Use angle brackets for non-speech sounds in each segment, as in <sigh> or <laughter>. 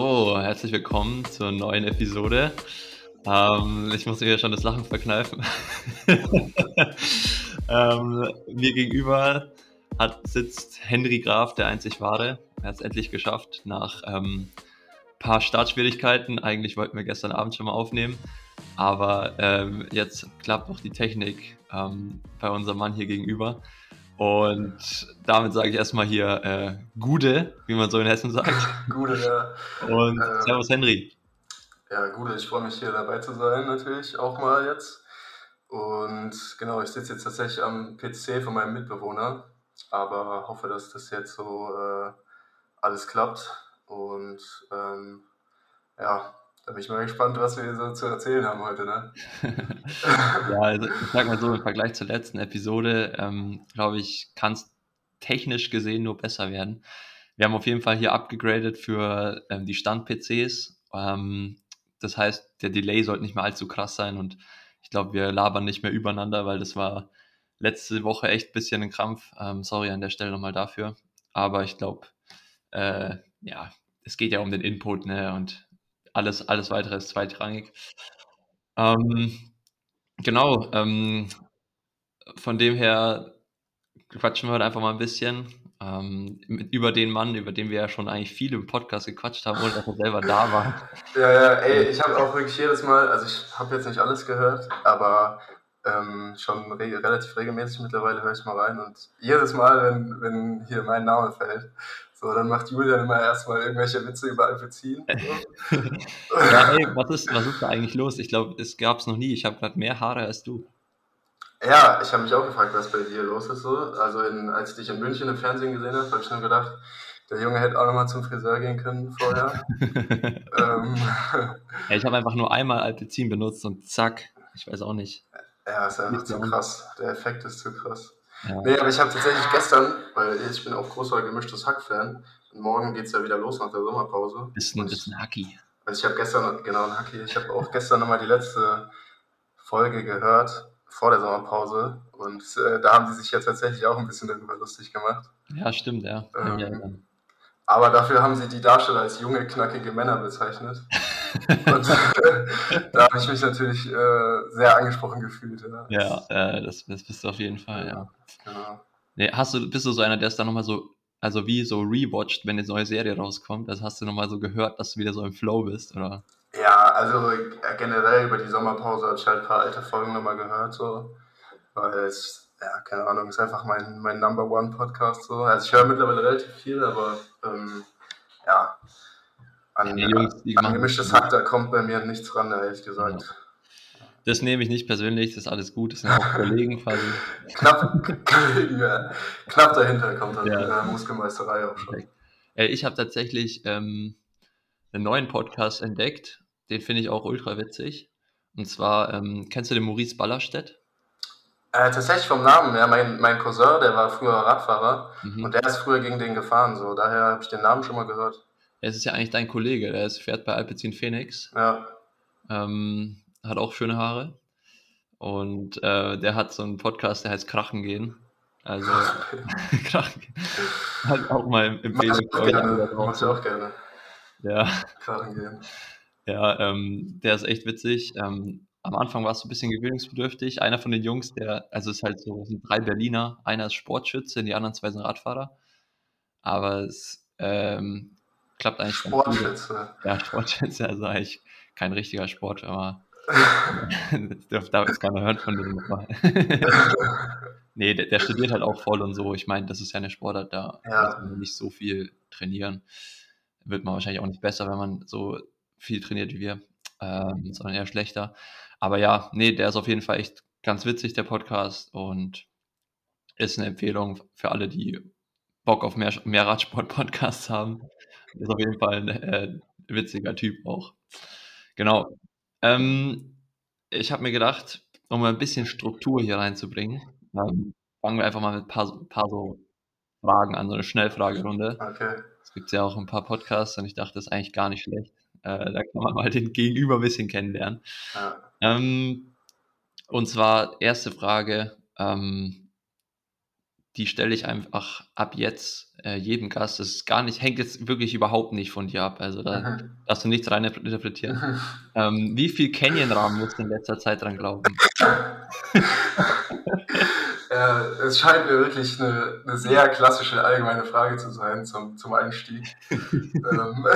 So, herzlich willkommen zur neuen Episode. Ähm, ich muss mir schon das Lachen verkneifen. <laughs> ähm, mir gegenüber hat, sitzt Henry Graf, der einzig wahre. Er hat es endlich geschafft nach ähm, paar Startschwierigkeiten. Eigentlich wollten wir gestern Abend schon mal aufnehmen, aber ähm, jetzt klappt auch die Technik ähm, bei unserem Mann hier gegenüber. Und damit sage ich erstmal hier äh, Gude, wie man so in Hessen sagt. <laughs> Gude, ja. Und äh, Servus Henry. Ja, Gude, ich freue mich hier dabei zu sein, natürlich auch mal jetzt. Und genau, ich sitze jetzt tatsächlich am PC von meinem Mitbewohner, aber hoffe, dass das jetzt so äh, alles klappt. Und ähm, ja, da bin ich mal gespannt, was wir so zu erzählen haben heute. Ne? <laughs> ja, also ich sag mal so, im Vergleich zur letzten Episode, ähm, glaube ich, kann es technisch gesehen nur besser werden. Wir haben auf jeden Fall hier abgegradet für ähm, die Stand-PCs. Ähm, das heißt, der Delay sollte nicht mehr allzu krass sein und ich glaube, wir labern nicht mehr übereinander, weil das war letzte Woche echt ein bisschen ein Krampf. Ähm, sorry an der Stelle nochmal dafür. Aber ich glaube, äh, ja, es geht ja um den Input, ne? Und alles, alles weitere ist zweitrangig. Ähm, genau, ähm, von dem her quatschen wir heute einfach mal ein bisschen ähm, über den Mann, über den wir ja schon eigentlich viel im Podcast gequatscht haben, ohne dass er selber da war. Ja, ja, ey, ich habe auch wirklich jedes Mal, also ich habe jetzt nicht alles gehört, aber ähm, schon re relativ regelmäßig mittlerweile höre ich mal rein und jedes Mal, wenn, wenn hier mein Name fällt, so, dann macht Julian immer erstmal irgendwelche Witze über Alpecin. <laughs> ja, ey, was ist, was ist da eigentlich los? Ich glaube, es gab es noch nie. Ich habe gerade mehr Haare als du. Ja, ich habe mich auch gefragt, was bei dir los ist. So. Also, in, als ich dich in München im Fernsehen gesehen habe, habe ich nur gedacht, der Junge hätte auch nochmal zum Friseur gehen können vorher. <laughs> ähm. ja, ich habe einfach nur einmal Alpecin benutzt und zack, ich weiß auch nicht. Ja, ist einfach zu krass. Der Effekt ist zu krass. Ja. Nee, aber ich habe tatsächlich gestern, weil ich bin auch großer gemischtes Hack-Fan, und morgen geht es ja wieder los nach der Sommerpause. Bist ein, bist ein Hacki. Also ich habe gestern, genau ein Hacki, ich habe auch gestern nochmal die letzte Folge gehört, vor der Sommerpause, und äh, da haben sie sich ja tatsächlich auch ein bisschen darüber lustig gemacht. Ja, stimmt, ja. Ähm, aber dafür haben sie die Darsteller als junge, knackige Männer bezeichnet. <laughs> Und <laughs> da habe ich mich natürlich äh, sehr angesprochen gefühlt. Ja, ja äh, das, das, bist du auf jeden Fall, ja. Genau. Nee, hast du, bist du so einer, der es dann nochmal so, also wie so rewatcht, wenn eine neue Serie rauskommt? Also hast du nochmal so gehört, dass du wieder so im Flow bist, oder? Ja, also äh, generell über die Sommerpause habe ich halt ein paar alte Folgen nochmal gehört, so. Weil es, ja, keine Ahnung, ist einfach mein, mein Number One Podcast, so. Also ich höre mittlerweile relativ viel, aber ähm, ja, an, ja, Jungs, an gemischtes Hack, da kommt bei mir nichts ran, ehrlich gesagt. Ja. Das nehme ich nicht persönlich, das ist alles gut, das sind auch <laughs> Kollegen quasi. knapp, ja. knapp dahinter kommt dann ja. die Muskelmeisterei auch schon. Ich habe tatsächlich ähm, einen neuen Podcast entdeckt, den finde ich auch ultra witzig. Und zwar, ähm, kennst du den Maurice Ballerstedt? Äh, tatsächlich vom Namen, ja. Mein, mein Cousin, der war früher Radfahrer mhm. und der ist früher gegen den gefahren, so. Daher habe ich den Namen schon mal gehört. Es ist ja eigentlich dein Kollege, der ist, fährt bei Alpecin Phoenix. Ja. Ähm, hat auch schöne Haare. Und äh, der hat so einen Podcast, der heißt Krachen gehen. Also <laughs> <laughs> Krachen gehen. Halt auch mal euch. Mach ich auch gerne. Ja. Krachen gehen. Ja, ähm, der ist echt witzig. Ähm, am Anfang war es so ein bisschen gewöhnungsbedürftig. Einer von den Jungs, der, also es ist halt so, es sind drei Berliner. Einer ist Sportschütze, die anderen zwei sind Radfahrer. Aber es ähm, klappt eigentlich Sportschütze. Ja, Sportschütze, also eigentlich kein richtiger Sport, aber <laughs> darf, darf jetzt keiner hören von dem nochmal. <laughs> nee, der, der, studiert halt auch voll und so. Ich meine, das ist ja eine Sportart, da ja. muss man nicht so viel trainieren. Wird man wahrscheinlich auch nicht besser, wenn man so viel trainiert wie wir, ähm, sondern eher schlechter. Aber ja, nee, der ist auf jeden Fall echt ganz witzig, der Podcast, und ist eine Empfehlung für alle, die Bock auf mehr, mehr Radsport-Podcasts haben. Ist auf jeden Fall ein äh, witziger Typ auch. Genau. Ähm, ich habe mir gedacht, um ein bisschen Struktur hier reinzubringen, ähm, fangen wir einfach mal mit ein paar, paar so Fragen an, so eine Schnellfragerunde. Okay. Es gibt ja auch ein paar Podcasts und ich dachte, das ist eigentlich gar nicht schlecht. Äh, da kann man mal den Gegenüber ein bisschen kennenlernen. Ja. Ähm, und zwar erste Frage, ähm, die stelle ich einfach ab jetzt äh, jedem Gast. Das ist gar nicht, hängt jetzt wirklich überhaupt nicht von dir ab. Also da darfst du nichts rein interpretieren. Ähm, wie viel Canyon-Rahmen musst du in letzter Zeit dran glauben? <laughs> ja, es scheint mir wirklich eine, eine, sehr klassische allgemeine Frage zu sein zum, zum Einstieg. <laughs> ähm,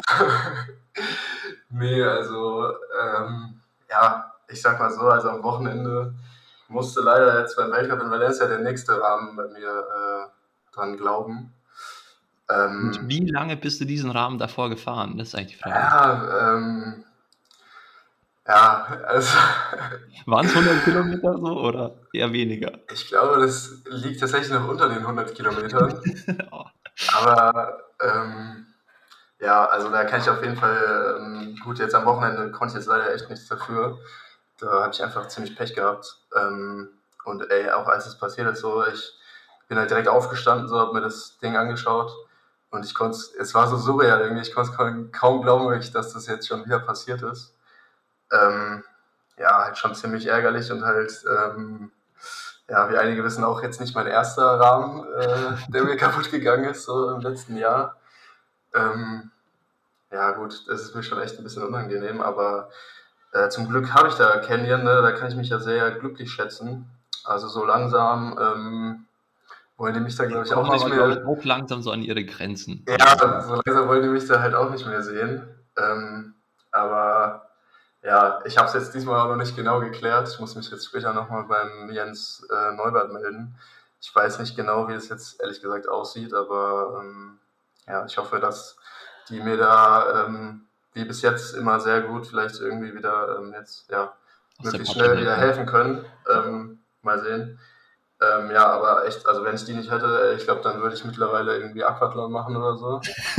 <laughs> nee, also ähm, ja, ich sag mal so, also am Wochenende musste leider jetzt beim Weltcup in Valencia der nächste Rahmen bei mir äh, dran glauben. Ähm, wie lange bist du diesen Rahmen davor gefahren? Das ist eigentlich die Frage. Ja, ähm, ja also. Waren es 100 Kilometer so oder eher weniger? Ich glaube, das liegt tatsächlich noch unter den 100 Kilometern. <laughs> oh. Aber ähm, ja, also da kann ich auf jeden Fall, ähm, gut, jetzt am Wochenende konnte ich jetzt leider echt nichts dafür. Da habe ich einfach ziemlich Pech gehabt. Ähm, und ey, auch als es passiert ist, so, ich bin halt direkt aufgestanden, so, habe mir das Ding angeschaut und ich konnte es war so surreal irgendwie, ich konnte es kaum glauben, dass das jetzt schon wieder passiert ist. Ähm, ja, halt schon ziemlich ärgerlich und halt, ähm, ja, wie einige wissen, auch jetzt nicht mein erster Rahmen, äh, der mir <laughs> kaputt gegangen ist, so im letzten Jahr. Ähm, ja, gut, das ist mir schon echt ein bisschen unangenehm, aber äh, zum Glück habe ich da Canyon, ne? da kann ich mich ja sehr glücklich schätzen. Also so langsam ähm, wollen die mich da, glaube ich, auch nicht mehr. Ich, auch langsam so an ihre Grenzen. Ja, so langsam wollen die mich da halt auch nicht mehr sehen. Ähm, aber ja, ich habe es jetzt diesmal auch noch nicht genau geklärt. Ich muss mich jetzt später nochmal beim Jens äh, Neubert melden. Ich weiß nicht genau, wie es jetzt ehrlich gesagt aussieht, aber ähm, ja, ich hoffe, dass die mir da ähm, wie bis jetzt immer sehr gut vielleicht irgendwie wieder ähm, jetzt ja möglichst schnell wieder helfen können. Ähm, mal sehen. Ähm, ja, aber echt, also wenn ich die nicht hätte, ich glaube, dann würde ich mittlerweile irgendwie Aquathlon machen oder so. <laughs>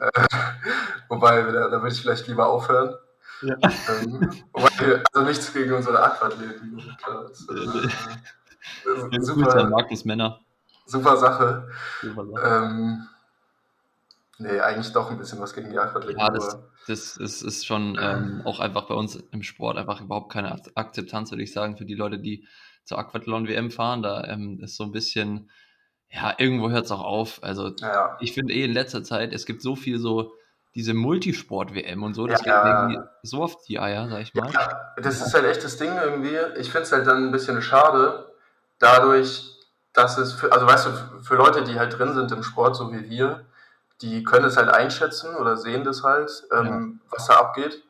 äh, <laughs> wobei, da, da würde ich vielleicht lieber aufhören. Ja. Ähm, wobei, also nichts gegen unsere Aquathleten. Klar, das, äh, das ist super, Markus Männer. Super Sache. Super Sache. Nee, eigentlich doch ein bisschen was gegen die Aquathleten. Ja, das, das ist, ist schon ähm, auch einfach bei uns im Sport einfach überhaupt keine Akzeptanz, würde ich sagen, für die Leute, die zur Aquathlon-WM fahren. Da ähm, ist so ein bisschen, ja, irgendwo hört es auch auf. Also ja. ich finde eh in letzter Zeit, es gibt so viel so diese Multisport-WM und so, das ja, geht irgendwie so auf die Eier, sag ich mal. Ja, das ist halt echt das Ding irgendwie. Ich finde es halt dann ein bisschen schade, dadurch, dass es, für, also weißt du, für Leute, die halt drin sind im Sport, so wie wir, die können es halt einschätzen oder sehen das halt, ähm, ja. was da abgeht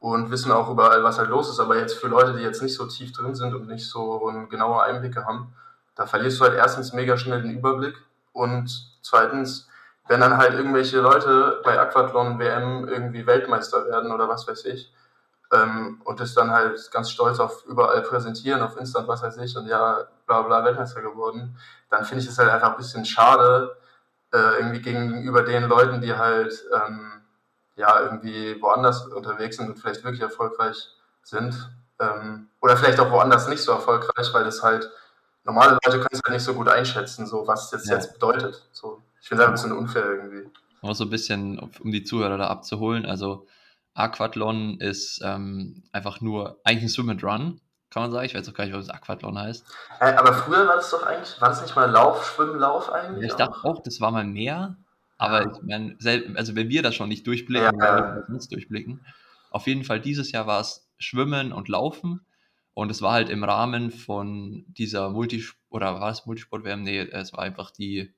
und wissen auch überall, was halt los ist. Aber jetzt für Leute, die jetzt nicht so tief drin sind und nicht so genaue Einblicke haben, da verlierst du halt erstens mega schnell den Überblick und zweitens, wenn dann halt irgendwelche Leute bei Aquathlon WM irgendwie Weltmeister werden oder was weiß ich ähm, und das dann halt ganz stolz auf überall präsentieren, auf Instant, was weiß ich und ja, bla bla Weltmeister geworden, dann finde ich es halt einfach ein bisschen schade, äh, irgendwie gegenüber den Leuten, die halt ähm, ja irgendwie woanders unterwegs sind und vielleicht wirklich erfolgreich sind. Ähm, oder vielleicht auch woanders nicht so erfolgreich, weil das halt normale Leute können es halt nicht so gut einschätzen, so was das ja. jetzt bedeutet. So, ich finde es ein bisschen unfair irgendwie. Auch so ein bisschen, um die Zuhörer da abzuholen. Also Aquathlon ist ähm, einfach nur eigentlich ein Swim and Run kann man sagen. Ich weiß auch gar nicht, was Aquathlon heißt. Äh, aber früher war das doch eigentlich, war das nicht mal Lauf, Schwimmen, Lauf eigentlich? ich dachte auch, das war mal mehr. Aber ich meine, also wenn wir das schon nicht durchblicken, ja, ja. uns durchblicken. Auf jeden Fall dieses Jahr war es Schwimmen und Laufen. Und es war halt im Rahmen von dieser Multisport, oder war es Multisport-WM? Nee, es war einfach die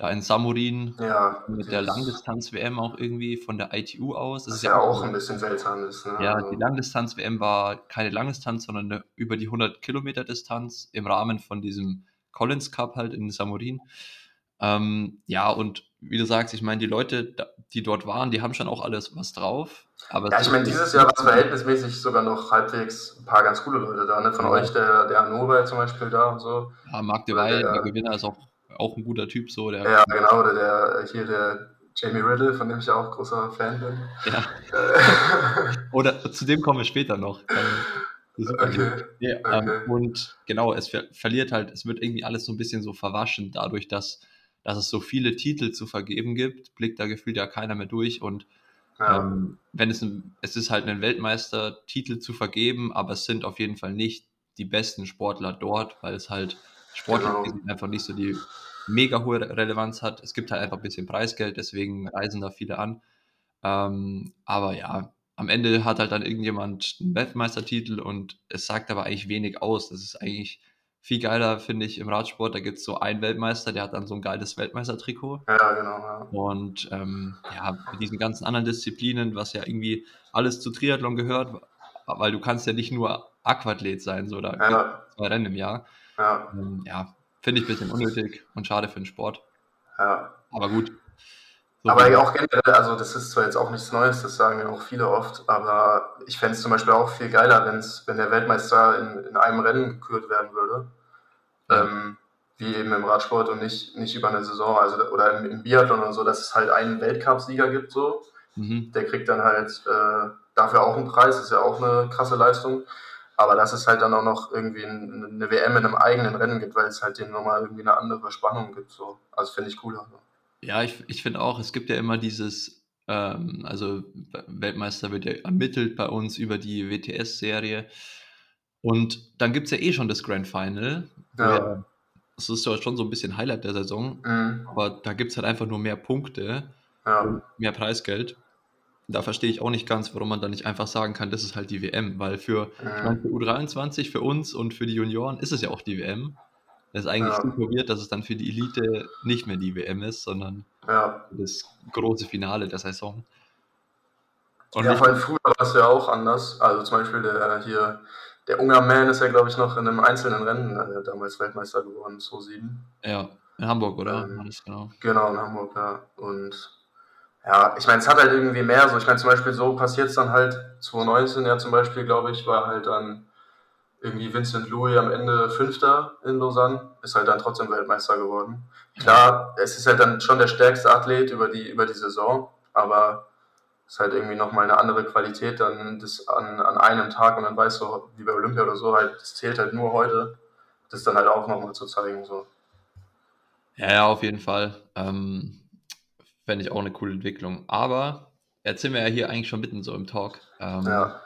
da in Samurin ja, mit der Langdistanz-WM auch irgendwie von der ITU aus. Das, das ist ja auch ein bisschen seltsam ist. Ne? Ja, also die Langdistanz-WM war keine Langdistanz, sondern eine, über die 100 Kilometer Distanz im Rahmen von diesem Collins Cup halt in Samurin. Ähm, ja, und wie du sagst, ich meine, die Leute, die dort waren, die haben schon auch alles was drauf. Aber ja, ich meine, dieses Jahr war es verhältnismäßig sogar noch halbwegs ein paar ganz coole Leute da. Ne? Von ja. euch, der, der Hannover zum Beispiel da und so. Ja, Marc de Weil, der, der Gewinner, ist auch auch ein guter Typ so. Der ja, genau, oder der hier der Jamie Riddle, von dem ich auch großer Fan bin. Ja. <laughs> oder zu dem kommen wir später noch. Okay. Ja, okay. Ähm, und genau, es ver verliert halt, es wird irgendwie alles so ein bisschen so verwaschen, dadurch, dass, dass es so viele Titel zu vergeben gibt, blickt da gefühlt ja keiner mehr durch und ja. ähm, wenn es ein, es ist halt ein Weltmeistertitel zu vergeben, aber es sind auf jeden Fall nicht die besten Sportler dort, weil es halt sportlich genau. einfach nicht so die mega hohe Relevanz hat. Es gibt halt einfach ein bisschen Preisgeld, deswegen reisen da viele an. Ähm, aber ja, am Ende hat halt dann irgendjemand einen Weltmeistertitel und es sagt aber eigentlich wenig aus. Das ist eigentlich viel geiler, finde ich, im Radsport. Da gibt es so einen Weltmeister, der hat dann so ein geiles Weltmeistertrikot. Ja, genau. Ja. Und ähm, ja, mit diesen ganzen anderen Disziplinen, was ja irgendwie alles zu Triathlon gehört, weil du kannst ja nicht nur Aquathlet sein, so da ja. zwei Rennen im Jahr. Ja, ähm, ja finde ich ein bisschen unnötig und schade für den Sport. Ja. Aber gut. So aber auch generell, also das ist zwar jetzt auch nichts Neues, das sagen ja auch viele oft, aber ich fände es zum Beispiel auch viel geiler, wenn's, wenn der Weltmeister in, in einem Rennen gekürt werden würde. Ja. Ähm, wie eben im Radsport und nicht, nicht über eine Saison, also oder im, im Biathlon und so, dass es halt einen Weltcupsieger gibt, so. Mhm. Der kriegt dann halt äh, dafür auch einen Preis, ist ja auch eine krasse Leistung. Aber dass es halt dann auch noch irgendwie eine WM in einem eigenen Rennen gibt, weil es halt den nochmal irgendwie eine andere Spannung gibt. So. Also finde ich cooler. So. Ja, ich, ich finde auch, es gibt ja immer dieses, ähm, also Weltmeister wird ja ermittelt bei uns über die WTS-Serie. Und dann gibt es ja eh schon das Grand Final. Ja das ist ja schon so ein bisschen Highlight der Saison. Mhm. Aber da gibt es halt einfach nur mehr Punkte, ja. mehr Preisgeld da verstehe ich auch nicht ganz, warum man da nicht einfach sagen kann, das ist halt die WM, weil für, ich meine, für U23, für uns und für die Junioren ist es ja auch die WM. Das ist eigentlich ja. super weird, dass es dann für die Elite nicht mehr die WM ist, sondern ja. das große Finale der Saison. Und ja, vor allem früher war es ja auch anders. Also zum Beispiel der hier, der Ungarn ist ja, glaube ich, noch in einem einzelnen Rennen äh, damals Weltmeister geworden, 2007. Ja, in Hamburg, oder? Ähm, genau. genau, in Hamburg, ja. Und ja, ich meine, es hat halt irgendwie mehr so. Ich meine, zum Beispiel so passiert es dann halt 2019 ja zum Beispiel, glaube ich, war halt dann irgendwie Vincent Louis am Ende Fünfter in Lausanne, ist halt dann trotzdem Weltmeister geworden. Klar, es ist halt dann schon der stärkste Athlet über die, über die Saison, aber es ist halt irgendwie nochmal eine andere Qualität dann das an, an einem Tag und dann weißt du, wie bei Olympia oder so, halt, das zählt halt nur heute, das dann halt auch nochmal zu zeigen. So. Ja, ja, auf jeden Fall. Ähm, Fände ich auch eine coole Entwicklung. Aber jetzt sind wir ja hier eigentlich schon mitten so im Talk. Ähm, ja.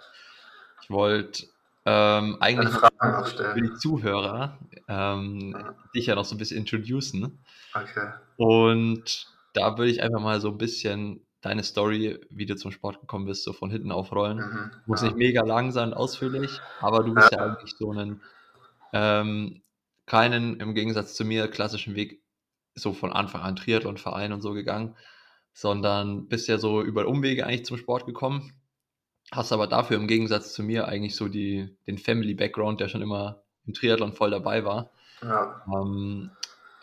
Ich wollte ähm, eigentlich für die Zuhörer ähm, ja. dich ja noch so ein bisschen introducen. Okay. Und da würde ich einfach mal so ein bisschen deine Story, wie du zum Sport gekommen bist, so von hinten aufrollen. Mhm, Muss ja. nicht mega lang sein, ausführlich, aber du bist ja, ja eigentlich so einen ähm, keinen, im Gegensatz zu mir, klassischen Weg so von Anfang an Triathlon-Verein und so gegangen, sondern bist ja so über Umwege eigentlich zum Sport gekommen. Hast aber dafür im Gegensatz zu mir eigentlich so die, den Family-Background, der schon immer im Triathlon voll dabei war. Ja. Ähm,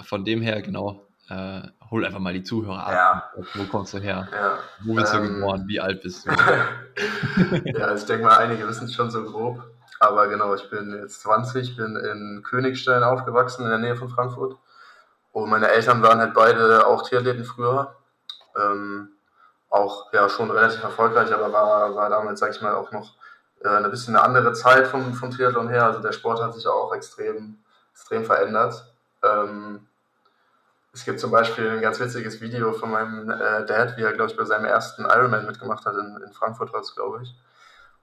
von dem her, genau, äh, hol einfach mal die Zuhörer ab. Ja. Wo kommst du her? Ja. Wo bist ähm, du geboren? Wie alt bist du? <laughs> ja, ich denke mal, einige wissen es schon so grob. Aber genau, ich bin jetzt 20, bin in Königstein aufgewachsen, in der Nähe von Frankfurt. Und meine Eltern waren halt beide auch Triathleten früher. Ähm, auch ja schon relativ erfolgreich, aber war, war damals, sag ich mal, auch noch äh, ein bisschen eine andere Zeit vom, vom Triathlon her. Also der Sport hat sich auch extrem, extrem verändert. Ähm, es gibt zum Beispiel ein ganz witziges Video von meinem äh, Dad, wie er, glaube ich, bei seinem ersten Ironman mitgemacht hat, in, in Frankfurt glaube ich.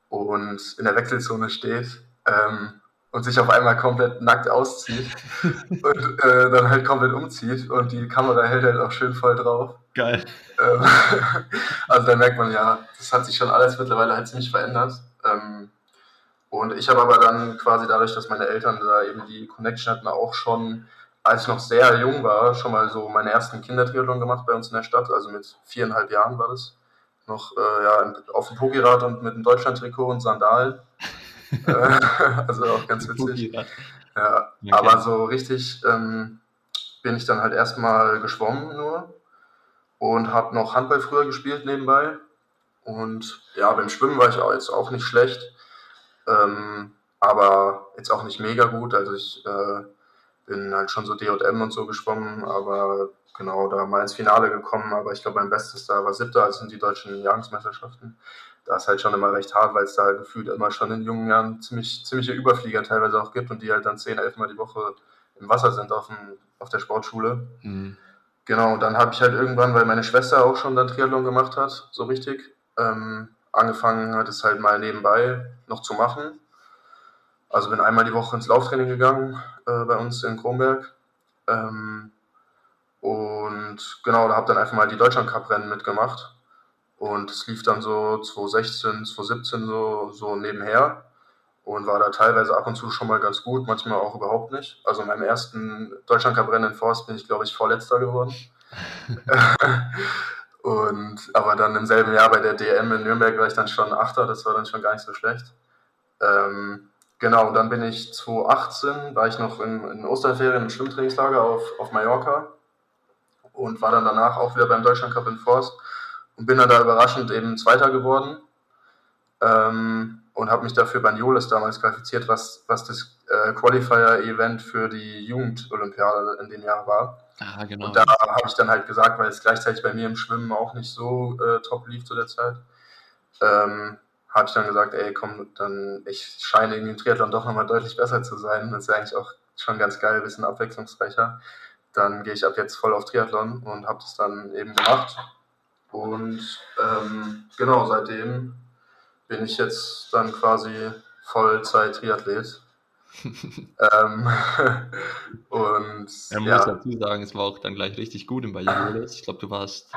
Und in der Wechselzone steht ähm, und sich auf einmal komplett nackt auszieht <laughs> und äh, dann halt komplett umzieht und die Kamera hält halt auch schön voll drauf. Geil. Ähm, <laughs> also da merkt man ja, das hat sich schon alles mittlerweile halt ziemlich verändert. Ähm, und ich habe aber dann quasi dadurch, dass meine Eltern da eben die Connection hatten, auch schon, als ich noch sehr jung war, schon mal so meine ersten Kindertriathlon gemacht bei uns in der Stadt. Also mit viereinhalb Jahren war das. Noch äh, ja, auf dem Pokirad und mit einem Deutschland-Trikot und Sandalen. Äh, <laughs> also auch ganz witzig. Ja, okay. aber so richtig ähm, bin ich dann halt erstmal geschwommen nur und habe noch Handball früher gespielt nebenbei. Und ja, beim Schwimmen war ich auch jetzt auch nicht schlecht, ähm, aber jetzt auch nicht mega gut. Also ich äh, bin halt schon so DJM und so geschwommen, aber genau da mal ins Finale gekommen. Aber ich glaube, mein Bestes da war siebter, also sind die deutschen Jahresmeisterschaften. Da ist halt schon immer recht hart, weil es da gefühlt immer schon in jungen Jahren ziemlich, ziemliche Überflieger teilweise auch gibt und die halt dann 10, 11 Mal die Woche im Wasser sind auf, dem, auf der Sportschule. Mhm. Genau, dann habe ich halt irgendwann, weil meine Schwester auch schon dann Triathlon gemacht hat, so richtig, ähm, angefangen hat es halt mal nebenbei noch zu machen. Also bin einmal die Woche ins Lauftraining gegangen äh, bei uns in Kronberg. Ähm, und genau, da habe dann einfach mal die Deutschland-Cup-Rennen mitgemacht. Und es lief dann so 2016, 2017 so, so nebenher und war da teilweise ab und zu schon mal ganz gut, manchmal auch überhaupt nicht. Also in meinem ersten Deutschland-Cup-Rennen in Forst bin ich, glaube ich, Vorletzter geworden. <laughs> und aber dann im selben Jahr bei der DM in Nürnberg war ich dann schon Achter, das war dann schon gar nicht so schlecht. Ähm, genau, dann bin ich 2018, war ich noch in, in Osterferien im Schwimmtrainingslager auf, auf Mallorca und war dann danach auch wieder beim Deutschland Cup in Forst und bin dann da überraschend eben Zweiter geworden ähm, und habe mich dafür bei Banjoles damals qualifiziert, was, was das äh, Qualifier-Event für die Jugend-Olympiade in dem Jahr war. Ah, genau. Und da habe ich dann halt gesagt, weil es gleichzeitig bei mir im Schwimmen auch nicht so äh, top lief zu der Zeit, ähm, habe ich dann gesagt, ey, komm, dann ich scheine irgendwie im Triathlon doch nochmal deutlich besser zu sein. Das ist ja eigentlich auch schon ganz geil, ein bisschen abwechslungsreicher dann gehe ich ab jetzt voll auf Triathlon und habe das dann eben gemacht. Und ähm, genau, seitdem bin ich jetzt dann quasi Vollzeit-Triathlet. <laughs> ähm, <laughs> und Man ja. muss dazu sagen, es war auch dann gleich richtig gut in Bayern. Ich glaube, du warst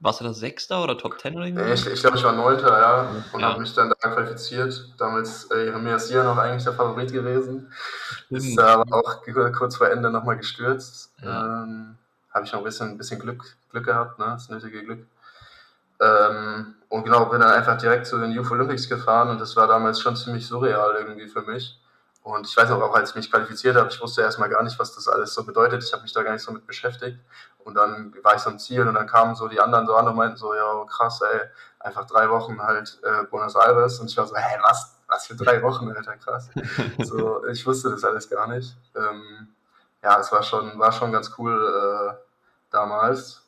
warst du da Sechster oder Top Ten oder irgendwas? Ich, ich glaube, ich war Neunter, ja. Und ja. habe mich dann da qualifiziert. Damals äh, Jeremias hier noch eigentlich der Favorit gewesen. Stimmt. Ist da aber auch kurz vor Ende nochmal gestürzt. Ja. Ähm, habe ich noch ein bisschen, ein bisschen Glück, Glück gehabt, ne? das nötige Glück. Ähm, und genau, bin dann einfach direkt zu den Youth Olympics gefahren und das war damals schon ziemlich surreal irgendwie für mich. Und ich weiß auch, auch als ich mich qualifiziert habe, ich wusste erstmal gar nicht, was das alles so bedeutet. Ich habe mich da gar nicht so mit beschäftigt. Und dann war ich so am Ziel und dann kamen so die anderen so an und meinten so, ja krass, ey, einfach drei Wochen halt äh, Buenos Aires. Und ich war so, hey, was, was für drei Wochen, Alter, krass. <laughs> so, ich wusste das alles gar nicht. Ähm, ja, es war schon, war schon ganz cool äh, damals.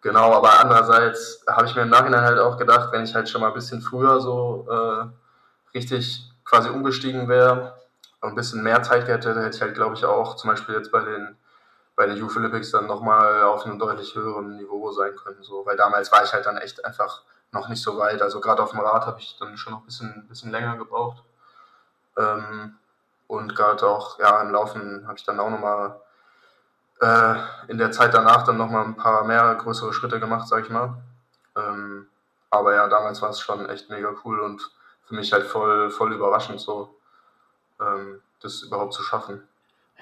Genau, aber andererseits habe ich mir im Nachhinein halt auch gedacht, wenn ich halt schon mal ein bisschen früher so äh, richtig quasi umgestiegen wäre, ein bisschen mehr Zeit hätte, hätte ich halt, glaube ich, auch zum Beispiel jetzt bei den, bei den Youth Olympics dann nochmal auf einem deutlich höheren Niveau sein können. So. Weil damals war ich halt dann echt einfach noch nicht so weit. Also gerade auf dem Rad habe ich dann schon noch ein bisschen, bisschen länger gebraucht. Ähm, und gerade auch ja, im Laufen habe ich dann auch nochmal äh, in der Zeit danach dann nochmal ein paar mehr größere Schritte gemacht, sag ich mal. Ähm, aber ja, damals war es schon echt mega cool und für mich halt voll, voll überraschend so ähm, das überhaupt zu schaffen.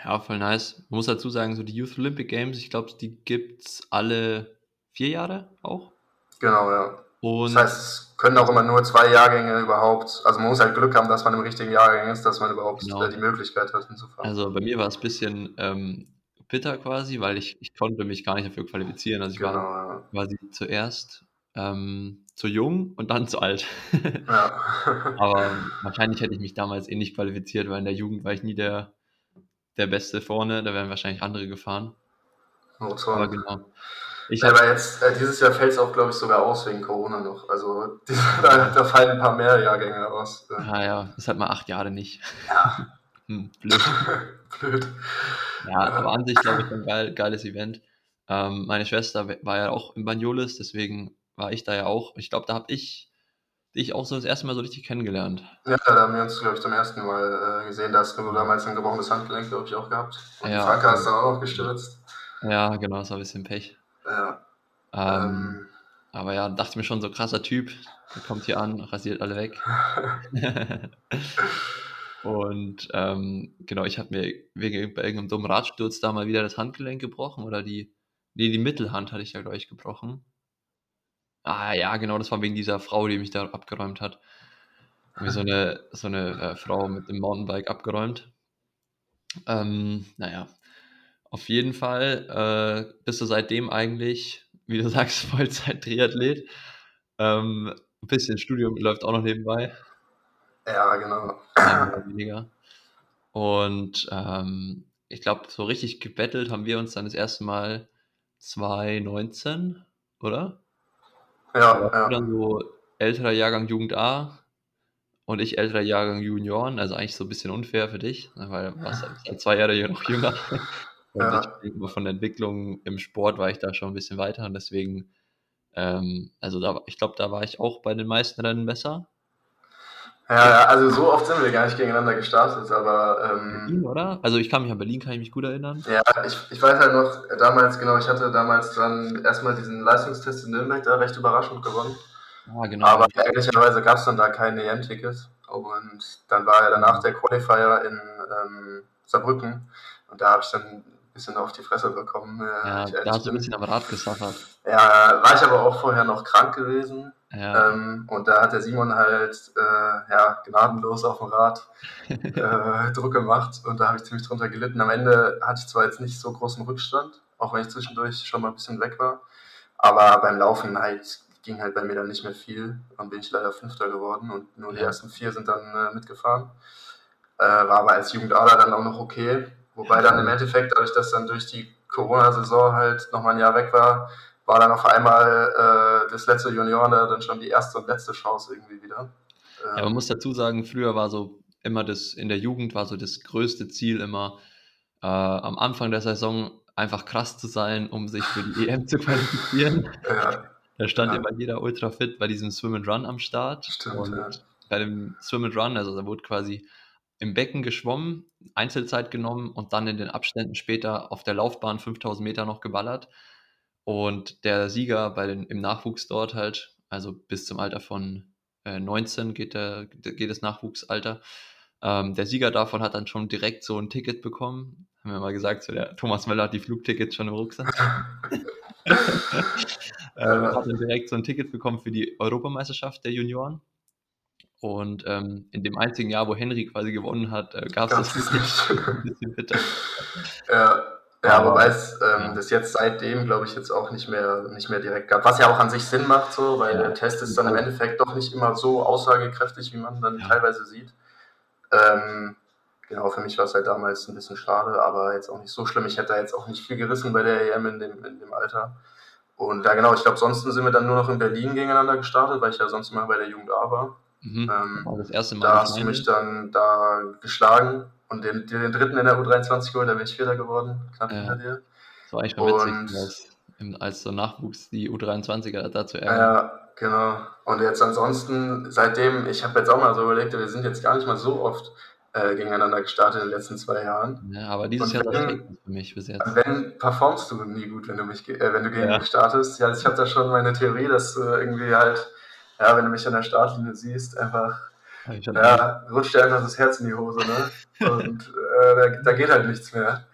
Ja, voll nice. Man muss dazu sagen, so die Youth Olympic Games, ich glaube, die gibt es alle vier Jahre auch. Genau, ja. Und das heißt, es können auch immer nur zwei Jahrgänge überhaupt, also man muss halt Glück haben, dass man im richtigen Jahrgang ist, dass man überhaupt genau. Äh, die Möglichkeit hat hinzufahren. Also bei mir war es ein bisschen ähm, bitter quasi, weil ich, ich konnte mich gar nicht dafür qualifizieren. Also ich genau, war ja. quasi zuerst ähm, zu jung und dann zu alt. <laughs> Ja. Aber <laughs> wahrscheinlich hätte ich mich damals eh nicht qualifiziert, weil in der Jugend war ich nie der, der Beste vorne. Da wären wahrscheinlich andere gefahren. Oh, Aber genau. Ich ja, aber jetzt, äh, dieses Jahr fällt es auch, glaube ich, sogar aus wegen Corona noch. Also <laughs> da, da, fallen ein paar mehr Jahrgänge aus. Ah ja, das hat mal acht Jahre nicht. Ja. <laughs> hm, blöd. <laughs> blöd. Ja, aber an sich, glaube ich, ein geil, geiles Event. Ähm, meine Schwester war ja auch in Banjoles, deswegen war ich da ja auch. Ich glaube, da habe ich dich auch so das erste Mal so richtig kennengelernt. Ja, da haben wir uns, glaube ich, zum ersten Mal äh, gesehen. Da hast du damals ein gebrochenes Handgelenk, glaube ich, auch gehabt. Und ja, Franka ist dann auch noch gestürzt. Ja, genau, das war ein bisschen Pech. Ja. Ähm, ähm, aber ja, dachte ich mir schon, so krasser Typ, der kommt hier an, rasiert alle weg. <laughs> Und ähm, genau, ich habe mir wegen bei irgendeinem dummen Radsturz da mal wieder das Handgelenk gebrochen oder die, nee, die Mittelhand hatte ich ja, glaube ich, gebrochen. Ah ja, genau, das war wegen dieser Frau, die mich da abgeräumt hat. Wie so eine, so eine äh, Frau mit dem Mountainbike abgeräumt. Ähm, naja, auf jeden Fall äh, bist du seitdem eigentlich, wie du <laughs> sagst, Vollzeit-Triathlet. Ähm, ein bisschen Studium läuft auch noch nebenbei. Ja, genau. weniger. Und ähm, ich glaube, so richtig gebettelt haben wir uns dann das erste Mal 2019, oder? Ja, ja. dann so älterer Jahrgang Jugend A und ich älterer Jahrgang Junioren, also eigentlich so ein bisschen unfair für dich, weil du warst halt zwei Jahre noch jünger. Ja. ich, von der Entwicklung im Sport war ich da schon ein bisschen weiter und deswegen, ähm, also da, ich glaube, da war ich auch bei den meisten Rennen besser. Ja, also so oft sind wir gar nicht gegeneinander gestartet, aber. Ähm, Berlin, oder? Also ich kann mich an Berlin, kann ich mich gut erinnern. Ja, ich, ich weiß halt noch, damals, genau, ich hatte damals dann erstmal diesen Leistungstest in Nürnberg da recht überraschend gewonnen. Ah, genau. Aber ehrlicherweise gab es dann da kein EM-Ticket. Und dann war ja danach der Qualifier in ähm, Saarbrücken. Und da habe ich dann bisschen auf die Fresse bekommen. Äh, ja, da hast du ein bisschen am Rad gesaffert. Ja, war ich aber auch vorher noch krank gewesen. Ja. Ähm, und da hat der Simon halt äh, ja, gnadenlos auf dem Rad <laughs> äh, Druck gemacht und da habe ich ziemlich drunter gelitten. Am Ende hatte ich zwar jetzt nicht so großen Rückstand, auch wenn ich zwischendurch schon mal ein bisschen weg war, aber beim Laufen halt ging halt bei mir dann nicht mehr viel. Dann bin ich leider Fünfter geworden und nur die ersten vier sind dann äh, mitgefahren. Äh, war aber als Jugendader dann auch noch okay. Wobei dann im Endeffekt, dadurch, dass dann durch die Corona-Saison halt nochmal ein Jahr weg war, war dann auf einmal äh, das letzte Junioren dann schon die erste und letzte Chance irgendwie wieder. Ähm, ja, man muss dazu sagen, früher war so immer das, in der Jugend war so das größte Ziel immer äh, am Anfang der Saison einfach krass zu sein, um sich für die <laughs> EM zu qualifizieren. Ja. Da stand ja. immer jeder ultra fit bei diesem Swim and Run am Start. Stimmt, und ja. bei dem Swim and Run, also da wurde quasi im Becken geschwommen, Einzelzeit genommen und dann in den Abständen später auf der Laufbahn 5000 Meter noch geballert. Und der Sieger bei den, im Nachwuchs dort halt, also bis zum Alter von äh, 19 geht, der, geht das Nachwuchsalter. Ähm, der Sieger davon hat dann schon direkt so ein Ticket bekommen. Haben wir mal gesagt, so der Thomas Möller hat die Flugtickets schon im Rucksack. <laughs> <laughs> ähm, hat dann direkt so ein Ticket bekommen für die Europameisterschaft der Junioren. Und ähm, in dem einzigen Jahr, wo Henry quasi gewonnen hat, äh, gab es das nicht. <laughs> ein bisschen bitter. Ja, ja, wobei es ähm, das jetzt seitdem, glaube ich, jetzt auch nicht mehr, nicht mehr direkt gab. Was ja auch an sich Sinn macht, so, weil ja. der Test ist dann im Endeffekt doch nicht immer so aussagekräftig, wie man dann ja. teilweise sieht. Ähm, genau, für mich war es halt damals ein bisschen schade, aber jetzt auch nicht so schlimm. Ich hätte da jetzt auch nicht viel gerissen bei der EM in dem, in dem Alter. Und ja, genau, ich glaube, sonst sind wir dann nur noch in Berlin gegeneinander gestartet, weil ich ja sonst immer bei der Jugend A war. Mhm. Ähm, das erste Mal. Da hast du mich dann da geschlagen und den, den dritten in der U23 geholt, da bin ich Vierter geworden, knapp ja. hinter dir. Das war eigentlich mal witzig, als, als so Nachwuchs die U23er dazu ärgern. Ja, genau. Und jetzt ansonsten, seitdem, ich habe jetzt auch mal so überlegt, wir sind jetzt gar nicht mal so oft äh, gegeneinander gestartet in den letzten zwei Jahren. Ja, aber dieses und Jahr wenn, das für mich bis jetzt. Wenn performst du nie gut, wenn du mich, äh, wenn du gegen ja. mich startest. Ja, also ich habe da schon meine Theorie, dass du irgendwie halt, ja, wenn du mich an der Startlinie siehst, einfach ja, rutscht dir einfach das Herz in die Hose, ne? Und äh, da, da, geht halt nichts mehr.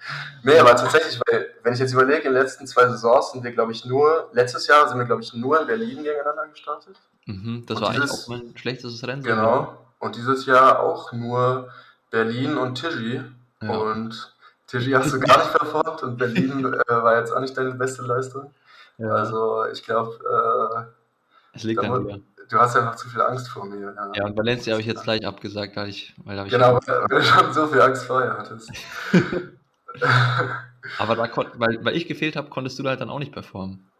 Nee, aber tatsächlich, weil, wenn ich jetzt überlege, in den letzten zwei Saisons sind wir, glaube ich, nur, letztes Jahr sind wir, glaube ich, nur in Berlin gegeneinander gestartet. Mhm, das und war dieses, eigentlich auch mein schlechtestes Rennen. Genau. Und dieses Jahr auch nur Berlin und Tigi. Ja. Und Tigi hast du gar nicht performt und Berlin <laughs> äh, war jetzt auch nicht deine beste Leistung. Ja. Also ich glaube, äh, es liegt an dir. Du hast einfach zu viel Angst vor mir. Ja, ja und Valencia habe ich jetzt gleich abgesagt, weil ich. Weil ich genau, weil du schon so viel Angst vorher hattest. <laughs> Aber da weil, weil ich gefehlt habe, konntest du da halt dann auch nicht performen.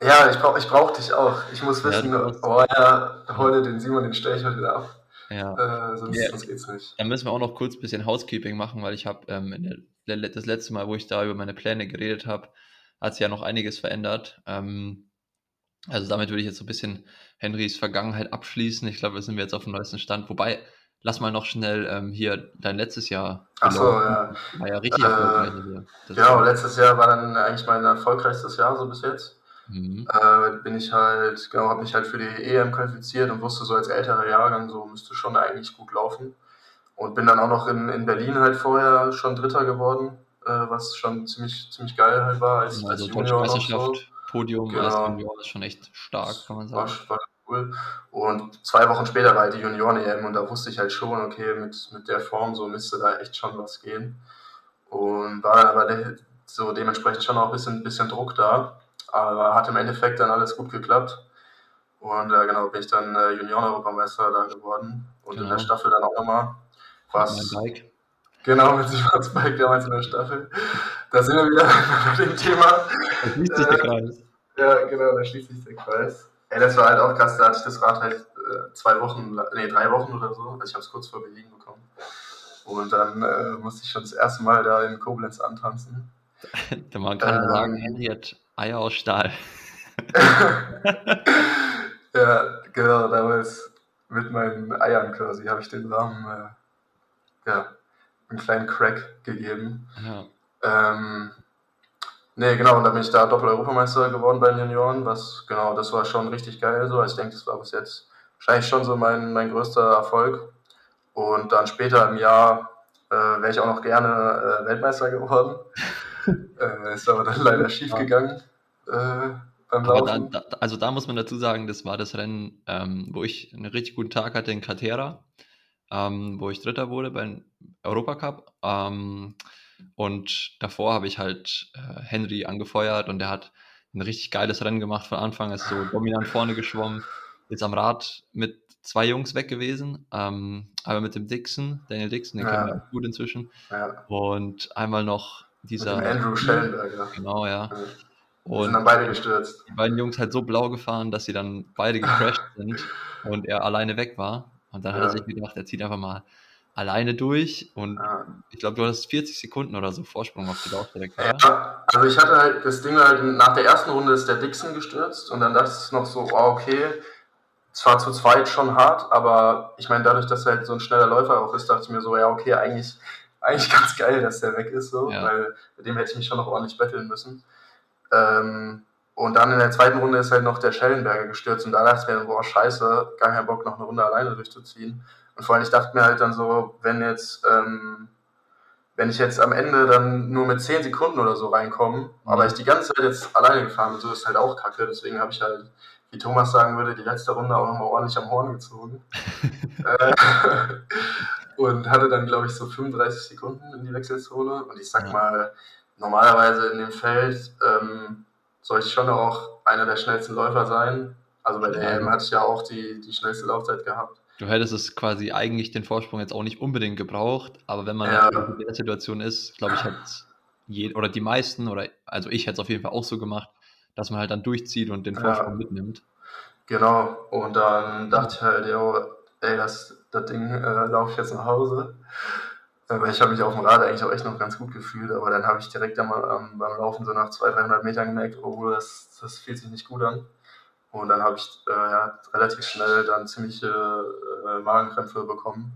Ja, ich brauche ich brauch dich auch. Ich muss wissen, ja, oh ja, heute den Simon, den stelle ich heute wieder ab. Ja. Äh, sonst, ja. sonst geht's nicht. Dann müssen wir auch noch kurz ein bisschen Housekeeping machen, weil ich habe ähm, das letzte Mal, wo ich da über meine Pläne geredet habe, hat sich ja noch einiges verändert. Ähm, also damit würde ich jetzt so ein bisschen Henrys Vergangenheit abschließen. Ich glaube, da sind wir jetzt auf dem neuesten Stand. Wobei, lass mal noch schnell ähm, hier dein letztes Jahr. Achso, ja. War ja richtig äh, erfolgreich. Genau, letztes Jahr war dann eigentlich mein erfolgreichstes Jahr so bis jetzt. Mhm. Äh, bin ich halt, genau, habe mich halt für die EM qualifiziert und wusste so als älterer Jahrgang, so müsste schon eigentlich gut laufen. Und bin dann auch noch in, in Berlin halt vorher schon Dritter geworden, äh, was schon ziemlich, ziemlich geil halt war als, also als Junior noch so. Podium genau. als Junior ist schon echt stark, kann man sagen. War, war cool. Und zwei Wochen später war halt die Junioren-EM und da wusste ich halt schon, okay, mit, mit der Form so müsste da echt schon was gehen. Und war dann aber so dementsprechend schon auch ein bisschen, bisschen Druck da. Aber hat im Endeffekt dann alles gut geklappt. Und äh, genau, bin ich dann äh, Junioren-Europameister da geworden. Und genau. in der genau. Staffel dann auch nochmal. Was, Genau, mit Simon Spike damals in der Staffel. Da sind wir wieder <laughs> bei dem Thema. Da schließt sich der Kreis. Ja, genau, da schließt sich der Kreis. Ey, das war halt auch krass, da hatte ich das Rad halt äh, zwei Wochen, nee, drei Wochen oder so. Also ich habe es kurz vor Berlin bekommen. Und dann äh, musste ich schon das erste Mal da in Koblenz antanzen. <laughs> Man kann ähm, sagen, Henry hat Eier aus Stahl. <laughs> ja, genau, damals mit meinen Eiern quasi habe ich den Rahmen, äh, ja, einen kleinen Crack gegeben. Ja. Ähm, nee, genau, und dann bin ich da Doppel-Europameister geworden bei den Junioren, was, genau, das war schon richtig geil so. Also ich denke, das war bis jetzt wahrscheinlich schon so mein, mein größter Erfolg. Und dann später im Jahr äh, wäre ich auch noch gerne äh, Weltmeister geworden. <laughs> äh, ist aber dann leider schief gegangen. Äh, aber da, da, also da muss man dazu sagen, das war das Rennen, ähm, wo ich einen richtig guten Tag hatte in Katera, ähm, wo ich Dritter wurde beim Europacup. Ähm, und davor habe ich halt äh, Henry angefeuert und der hat ein richtig geiles Rennen gemacht von Anfang, ist so <laughs> dominant vorne geschwommen, ist am Rad mit zwei Jungs weg gewesen, ähm, einmal mit dem Dixon, Daniel Dixon, den ja. kennen wir auch gut inzwischen, ja. und einmal noch dieser... Andrew Schellenberger. Genau, ja. ja. Und sind dann beide gestürzt. Die beiden Jungs halt so blau gefahren, dass sie dann beide gecrashed <laughs> sind und er alleine weg war. Und dann ja. hat er sich gedacht, er zieht einfach mal alleine durch und ja. ich glaube, du hattest 40 Sekunden oder so Vorsprung auf die Laufstrecke. Ja, also ich hatte halt das Ding halt, nach der ersten Runde ist der Dixon gestürzt und dann dachte ich noch so, oh, okay, zwar zu zweit schon hart, aber ich meine, dadurch, dass er halt so ein schneller Läufer auch ist, dachte ich mir so, ja, okay, eigentlich, eigentlich <laughs> ganz geil, dass der weg ist, so, ja. weil mit dem hätte ich mich schon noch ordentlich betteln müssen. Ähm, und dann in der zweiten Runde ist halt noch der Schellenberger gestürzt und da dachte ich mir, boah, scheiße, gar keinen Bock, noch eine Runde alleine durchzuziehen. Und vor allem, ich dachte mir halt dann so, wenn jetzt, ähm, wenn ich jetzt am Ende dann nur mit 10 Sekunden oder so reinkomme, mhm. aber ich die ganze Zeit jetzt alleine gefahren bin, so ist halt auch kacke. Deswegen habe ich halt, wie Thomas sagen würde, die letzte Runde auch nochmal ordentlich am Horn gezogen. <laughs> Äh, <laughs> und hatte dann, glaube ich, so 35 Sekunden in die Wechselzone. Und ich sag mal, normalerweise in dem Feld ähm, soll ich schon auch einer der schnellsten Läufer sein. Also bei der ja. EM hatte ich ja auch die, die schnellste Laufzeit gehabt. Du hättest es quasi eigentlich den Vorsprung jetzt auch nicht unbedingt gebraucht, aber wenn man ja. in der Situation ist, glaube ich, hat je, oder die meisten, oder also ich hätte es auf jeden Fall auch so gemacht, dass man halt dann durchzieht und den Vorsprung ja. mitnimmt. Genau, und dann dachte ich halt, ja, ey, das, das Ding äh, laufe ich jetzt nach Hause. Weil ich habe mich auf dem Rad eigentlich auch echt noch ganz gut gefühlt, aber dann habe ich direkt einmal ähm, beim Laufen so nach 200, 300 Metern gemerkt, oh, das, das fühlt sich nicht gut an. Und dann habe ich äh, ja, relativ schnell dann ziemliche äh, Magenkrämpfe bekommen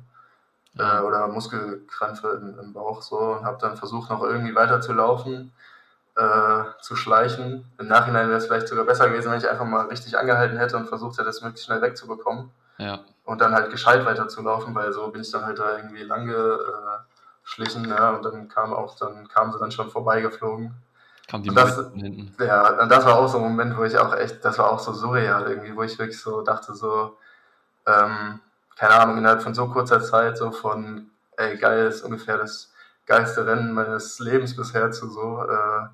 äh, oder Muskelkrämpfe im, im, Bauch so und habe dann versucht, noch irgendwie weiter zu laufen, äh, zu schleichen. Im Nachhinein wäre es vielleicht sogar besser gewesen, wenn ich einfach mal richtig angehalten hätte und versucht hätte, das möglichst schnell wegzubekommen. Ja und dann halt gescheit weiterzulaufen, weil so bin ich dann halt da irgendwie lang geschlichen, ja, und dann kam auch, dann kamen sie dann schon vorbeigeflogen. Kam die das, von hinten. Ja, und das war auch so ein Moment, wo ich auch echt, das war auch so surreal irgendwie, wo ich wirklich so dachte, so, ähm, keine Ahnung, innerhalb von so kurzer Zeit, so von, ey, geil, ist ungefähr das geilste Rennen meines Lebens bisher zu so, äh,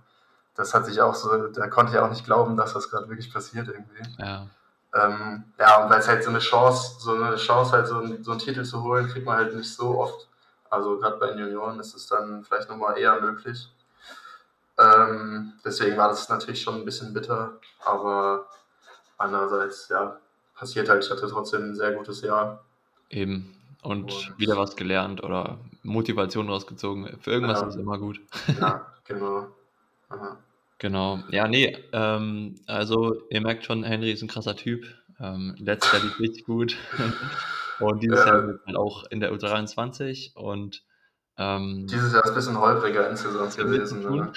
das hat sich auch so, da konnte ich auch nicht glauben, dass das gerade wirklich passiert irgendwie. Ja. Ähm, ja, und weil es halt so eine Chance, so eine Chance halt so, ein, so einen Titel zu holen, kriegt man halt nicht so oft. Also gerade bei den Junioren ist es dann vielleicht nochmal eher möglich. Ähm, deswegen war das natürlich schon ein bisschen bitter, aber andererseits, ja, passiert halt, ich hatte trotzdem ein sehr gutes Jahr. Eben. Und, und wieder was gelernt oder Motivation rausgezogen. Für irgendwas ja. ist immer gut. Ja, <laughs> genau. Aha. Genau. Ja, nee, ähm, also ihr merkt schon, Henry ist ein krasser Typ. Ähm, letztes Jahr lief richtig gut. <laughs> und dieses ja. Jahr halt auch in der U23 und ähm, dieses Jahr ist ein bisschen holpriger insgesamt gewesen. Ne?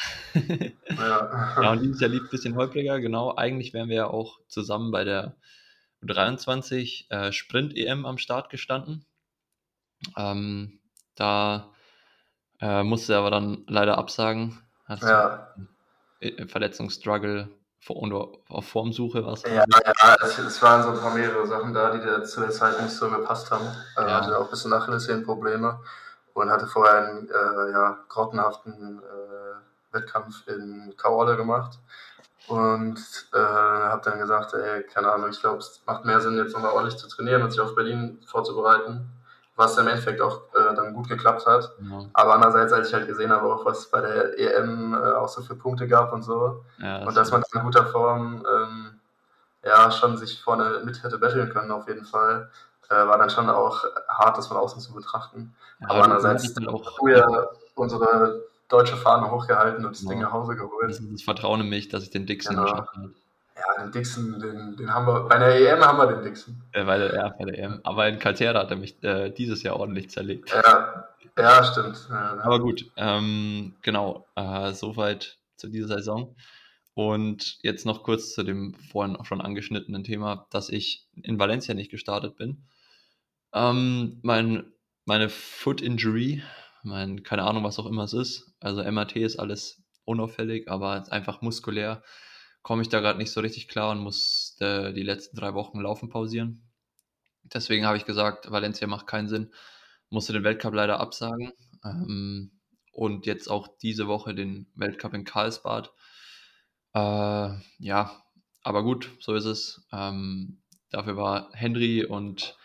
ja. <laughs> ja, und dieses Jahr lief ein bisschen holpriger, genau. Eigentlich wären wir ja auch zusammen bei der U23 äh, Sprint-EM am Start gestanden. Ähm, da äh, musste er aber dann leider absagen. Hat ja. Äh, Verletzungsstruggle und auf Formsuche was? Ja, ja es, es, waren so ein paar mehrere Sachen da, die da zu der Zeit nicht so gepasst haben. Er ja. hatte auch ein bisschen Achillessehnenprobleme und hatte vorher einen äh, ja, grottenhaften äh, Wettkampf in Kaole gemacht. Und äh, habe dann gesagt, ey, keine Ahnung, ich glaube, es macht mehr Sinn, jetzt nochmal ordentlich zu trainieren und sich auf Berlin vorzubereiten was im Endeffekt auch äh, dann gut geklappt hat. Ja. Aber andererseits, als ich halt gesehen habe, auch was bei der EM äh, auch so für Punkte gab und so, ja, das und dass man in guter Form ähm, ja schon sich vorne mit hätte betteln können, auf jeden Fall, äh, war dann schon auch hart, das von außen zu betrachten. Ja, Aber andererseits auch früher unsere deutsche Fahne hochgehalten und das Ding nach Hause geholt. Das das Vertrauen in mich, dass ich den Dixon genau. geschafft habe. Ja, den Dixon, den, den haben wir, bei der EM haben wir den Dixon. Äh, bei der, ja, bei der EM. Aber in Caltera hat er mich äh, dieses Jahr ordentlich zerlegt. Ja, ja stimmt. Ja, Aber gut, ähm, genau, äh, soweit zu dieser Saison. Und jetzt noch kurz zu dem vorhin auch schon angeschnittenen Thema, dass ich in Valencia nicht gestartet bin. Ähm, mein, meine Foot Injury, mein, keine Ahnung, was auch immer es ist. Also MRT ist alles unauffällig, aber einfach muskulär komme ich da gerade nicht so richtig klar und muss äh, die letzten drei Wochen Laufen pausieren. Deswegen habe ich gesagt, Valencia macht keinen Sinn. Musste den Weltcup leider absagen. Ähm, und jetzt auch diese Woche den Weltcup in Karlsbad. Äh, ja, aber gut, so ist es. Ähm, dafür war Henry und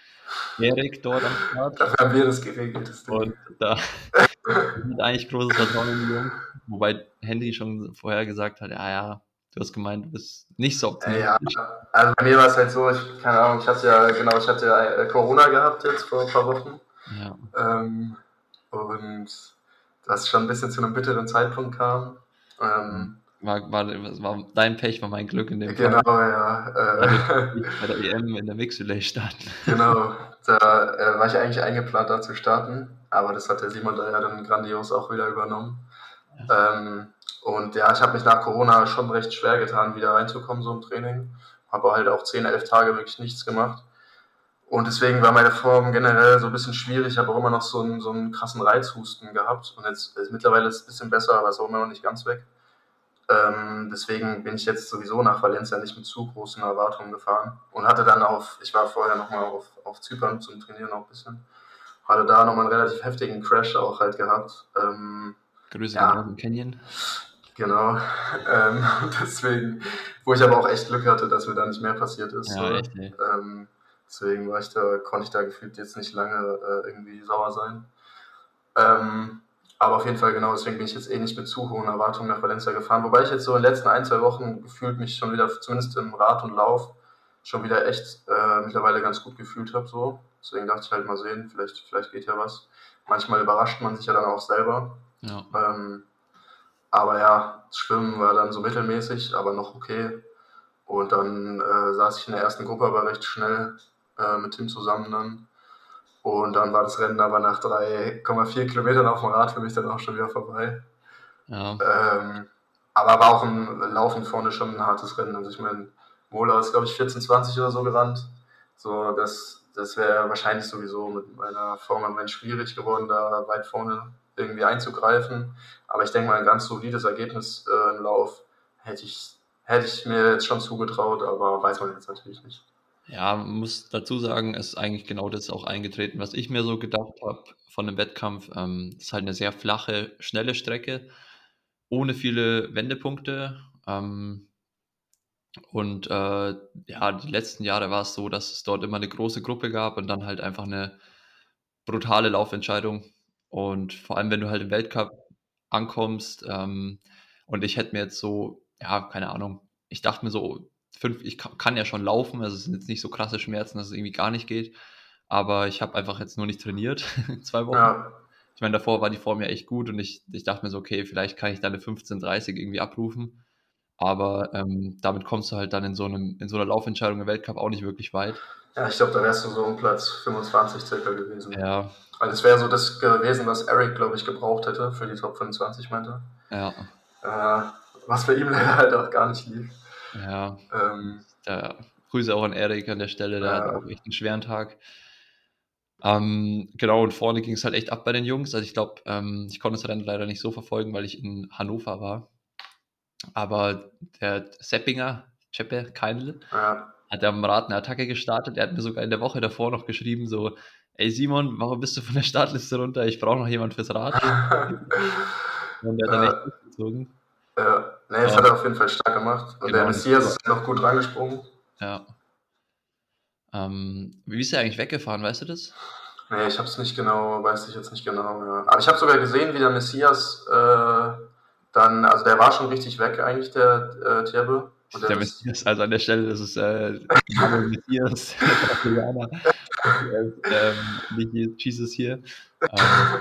Erik dort am Start. Dafür haben wir das geregelt. Das und da <laughs> mit eigentlich großes Vertrauen in die Jungs. Wobei Henry schon vorher gesagt hat, ja, ja, du hast gemeint, du bist nicht so optimistisch. Ja, also bei mir war es halt so, ich, keine Ahnung, ich hatte ja, genau, ich hatte ja äh, Corona gehabt jetzt vor ein paar Wochen. Ja. Ähm, und das schon ein bisschen zu einem bitteren Zeitpunkt kam. Ähm, war, war, war dein Pech, war mein Glück in dem genau, Fall. Genau, ja. Äh, bei der EM in der Mixed Relay starten. Genau, da äh, war ich eigentlich eingeplant, da zu starten, aber das hat der Simon da ja dann grandios auch wieder übernommen. Ja. Ähm, und ja, ich habe mich nach Corona schon recht schwer getan, wieder reinzukommen, so im Training. Habe halt auch 10, 11 Tage wirklich nichts gemacht. Und deswegen war meine Form generell so ein bisschen schwierig. Ich habe auch immer noch so einen, so einen krassen Reizhusten gehabt. Und jetzt ist mittlerweile ist es ein bisschen besser, aber ist auch immer noch nicht ganz weg. Ähm, deswegen bin ich jetzt sowieso nach Valencia nicht mit zu großen Erwartungen gefahren und hatte dann auf, ich war vorher nochmal auf, auf Zypern zum Trainieren auch ein bisschen, hatte da nochmal einen relativ heftigen Crash auch halt gehabt. Ähm, Grüße ja, dem Canyon. Genau, <laughs> ähm, <laughs> deswegen, wo ich aber auch echt Glück hatte, dass mir da nicht mehr passiert ist. Ja, echt, nee. ähm, deswegen war ich da, konnte ich da gefühlt jetzt nicht lange äh, irgendwie sauer sein. Ähm, aber auf jeden Fall genau, deswegen bin ich jetzt eh nicht mit zu hohen Erwartungen nach Valencia gefahren. Wobei ich jetzt so in den letzten ein, zwei Wochen gefühlt mich schon wieder, zumindest im Rad und Lauf, schon wieder echt äh, mittlerweile ganz gut gefühlt habe. So. Deswegen dachte ich halt mal sehen, vielleicht, vielleicht geht ja was. Manchmal überrascht man sich ja dann auch selber. Ja. Ähm, aber ja, das Schwimmen war dann so mittelmäßig, aber noch okay. Und dann äh, saß ich in der ersten Gruppe aber recht schnell äh, mit Tim zusammen dann. Und dann war das Rennen aber nach 3,4 Kilometern auf dem Rad für mich dann auch schon wieder vorbei. Ja. Ähm, aber war auch im Laufen vorne schon ein hartes Rennen. Also ich meine, Mola ist glaube ich 14,20 oder so gerannt. So, das, das wäre wahrscheinlich sowieso mit meiner Form am Moment schwierig geworden, da weit vorne irgendwie einzugreifen. Aber ich denke mal, ein ganz solides Ergebnis äh, im Lauf hätte ich, hätte ich mir jetzt schon zugetraut, aber weiß man jetzt natürlich nicht. Ja, muss dazu sagen, es ist eigentlich genau das auch eingetreten, was ich mir so gedacht habe von dem Wettkampf. Ähm, das ist halt eine sehr flache, schnelle Strecke, ohne viele Wendepunkte. Ähm, und äh, ja, die letzten Jahre war es so, dass es dort immer eine große Gruppe gab und dann halt einfach eine brutale Laufentscheidung. Und vor allem, wenn du halt im Weltcup ankommst, ähm, und ich hätte mir jetzt so, ja, keine Ahnung, ich dachte mir so, fünf, ich kann ja schon laufen, also es sind jetzt nicht so krasse Schmerzen, dass es irgendwie gar nicht geht. Aber ich habe einfach jetzt nur nicht trainiert, <laughs> zwei Wochen. Ja. Ich meine, davor war die Form ja echt gut und ich, ich dachte mir so, okay, vielleicht kann ich da eine 15:30 irgendwie abrufen. Aber ähm, damit kommst du halt dann in so, einem, in so einer Laufentscheidung im Weltcup auch nicht wirklich weit. Ja, ich glaube, da wärst du so um Platz 25 circa gewesen. Ja. Also es wäre so das gewesen, was Eric, glaube ich, gebraucht hätte für die Top 25, meinte. Ja. Äh, was für ihm <laughs> leider halt auch gar nicht lief. Ja. Ähm, da, Grüße auch an Erik an der Stelle, der ja. hat auch echt einen schweren Tag. Ähm, genau, und vorne ging es halt echt ab bei den Jungs. Also ich glaube, ähm, ich konnte es dann leider nicht so verfolgen, weil ich in Hannover war. Aber der Seppinger, Cheppe Keinle, ja. hat am Rad eine Attacke gestartet. Er hat mir sogar in der Woche davor noch geschrieben, so, ey Simon, warum bist du von der Startliste runter? Ich brauche noch jemand fürs Rad. <laughs> und der hat dann echt durchgezogen. Ja, nee, das ja. hat er auf jeden Fall stark gemacht. Und genau, der Messias ist noch gut reingesprungen. Ja. Ähm, wie ist er eigentlich weggefahren, weißt du das? Nee, ich habe es nicht genau, weiß ich jetzt nicht genau. Ja. Aber ich habe sogar gesehen, wie der Messias äh, dann, also der war schon richtig weg eigentlich, der äh, Terbe. Der, der Messias, also an der Stelle, das ist äh, <laughs> Messias, ähm, nicht Jesus hier. Ja,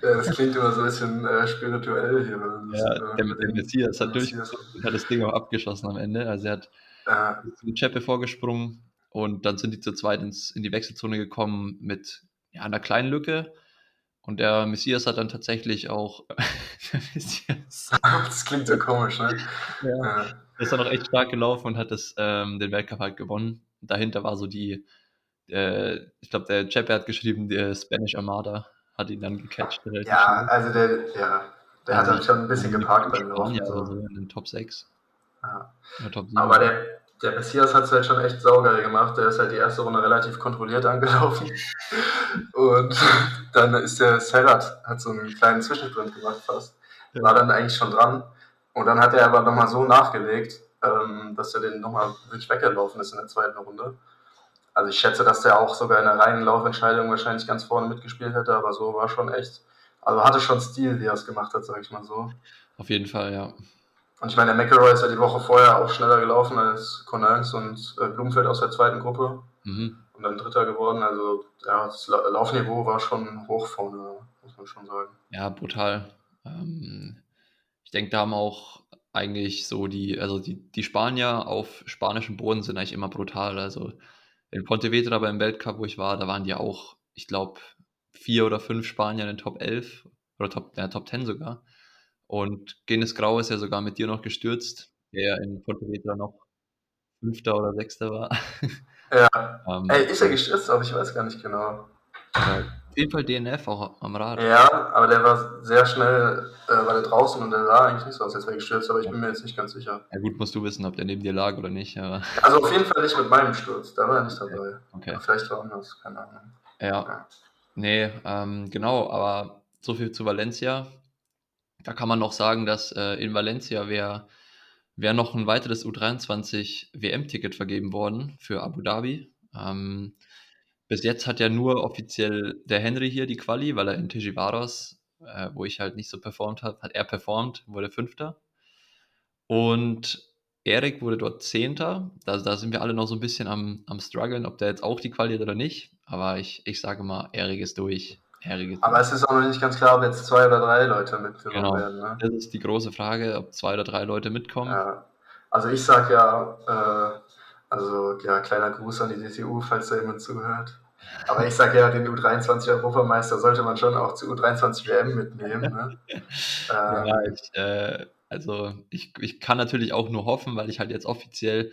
das klingt immer so ein bisschen äh, spirituell hier. Ja, der, der Messias hat, durch, hat das Ding auch abgeschossen am Ende. Also er hat Ja. Die Chepe vorgesprungen und dann sind die zu zweit ins, in die Wechselzone gekommen mit ja, einer kleinen Lücke. Und der Messias hat dann tatsächlich auch. <laughs> <laughs> Das klingt so komisch, ne? Ja. ja. ist dann auch echt stark gelaufen und hat das, ähm, den Weltcup halt gewonnen. dahinter war so die, äh, ich glaube, der Chepe hat geschrieben, der Spanish Armada hat ihn dann gecatcht. Ja, also der, ja, der hat dann schon ein bisschen geparkt beim Laufen. Ja, so. in den Top 6. Ja. Top 7. Aber der, der Messias hat es halt schon echt saugeil gemacht. Der ist halt die erste Runde relativ kontrolliert <laughs> angelaufen. Und dann ist der Serrat, hat so einen kleinen Zwischensprint gemacht fast. War dann eigentlich schon dran. Und dann hat er aber nochmal so nachgelegt, ähm, dass er den nochmal wirklich weggelaufen ist in der zweiten Runde. Also ich schätze, dass der auch sogar in der reinen Laufentscheidung wahrscheinlich ganz vorne mitgespielt hätte, aber so war schon echt, also hatte schon Stil, wie er es gemacht hat, sag ich mal so. Auf jeden Fall, ja. Und ich meine, der McElroy ist ja die Woche vorher auch schneller gelaufen als Connerns und äh, Blumenfeld aus der zweiten Gruppe. Mhm. Und dann Dritter geworden. Also ja, das Laufniveau war schon hoch vorne, muss man schon sagen. Ja, brutal. Ähm, ich denke, da haben auch eigentlich so die, also die, die Spanier auf spanischem Boden sind eigentlich immer brutal. Also in Pontevedra beim Weltcup, wo ich war, da waren die auch, ich glaube, vier oder fünf Spanier in den Top 11 oder Top, ja, Top 10 sogar. Und Genes Grau ist ja sogar mit dir noch gestürzt, der in Pontevedra noch Fünfter oder Sechster war. Ja. <laughs> ähm, Ey, ist er gestürzt, aber ich weiß gar nicht genau. Auf jeden Fall DNF auch am Rad. Ja, aber der war sehr schnell, äh, war der draußen und der sah eigentlich nicht so aus, als wäre gestürzt, aber ich bin mir jetzt nicht ganz sicher. Ja gut, musst du wissen, ob der neben dir lag oder nicht. Aber... Also auf jeden Fall nicht mit meinem Sturz, da war er nicht dabei. Okay. Vielleicht war anders, keine Ahnung. Ja. ja. Nee, ähm, genau, aber so viel zu Valencia. Da kann man noch sagen, dass äh, in Valencia wäre wär noch ein weiteres U23 WM-Ticket vergeben worden für Abu Dhabi. Ähm, bis jetzt hat ja nur offiziell der Henry hier die Quali, weil er in Tijivaros, äh, wo ich halt nicht so performt habe, hat er performt, wurde Fünfter. Und Erik wurde dort Zehnter. Da, da sind wir alle noch so ein bisschen am, am struggeln, ob der jetzt auch die Quali hat oder nicht. Aber ich, ich sage mal, Erik ist durch. Aber es ist auch noch nicht ganz klar, ob jetzt zwei oder drei Leute mitgenommen genau. werden. Ne? Das ist die große Frage, ob zwei oder drei Leute mitkommen. Ja. Also ich sage ja, äh, also ja, kleiner Gruß an die DTU, falls da jemand zuhört. Aber ich sage ja, den U23-Europameister sollte man schon auch zu U23 WM mitnehmen. Ne? <laughs> ähm, ja, ich, äh, also ich, ich kann natürlich auch nur hoffen, weil ich halt jetzt offiziell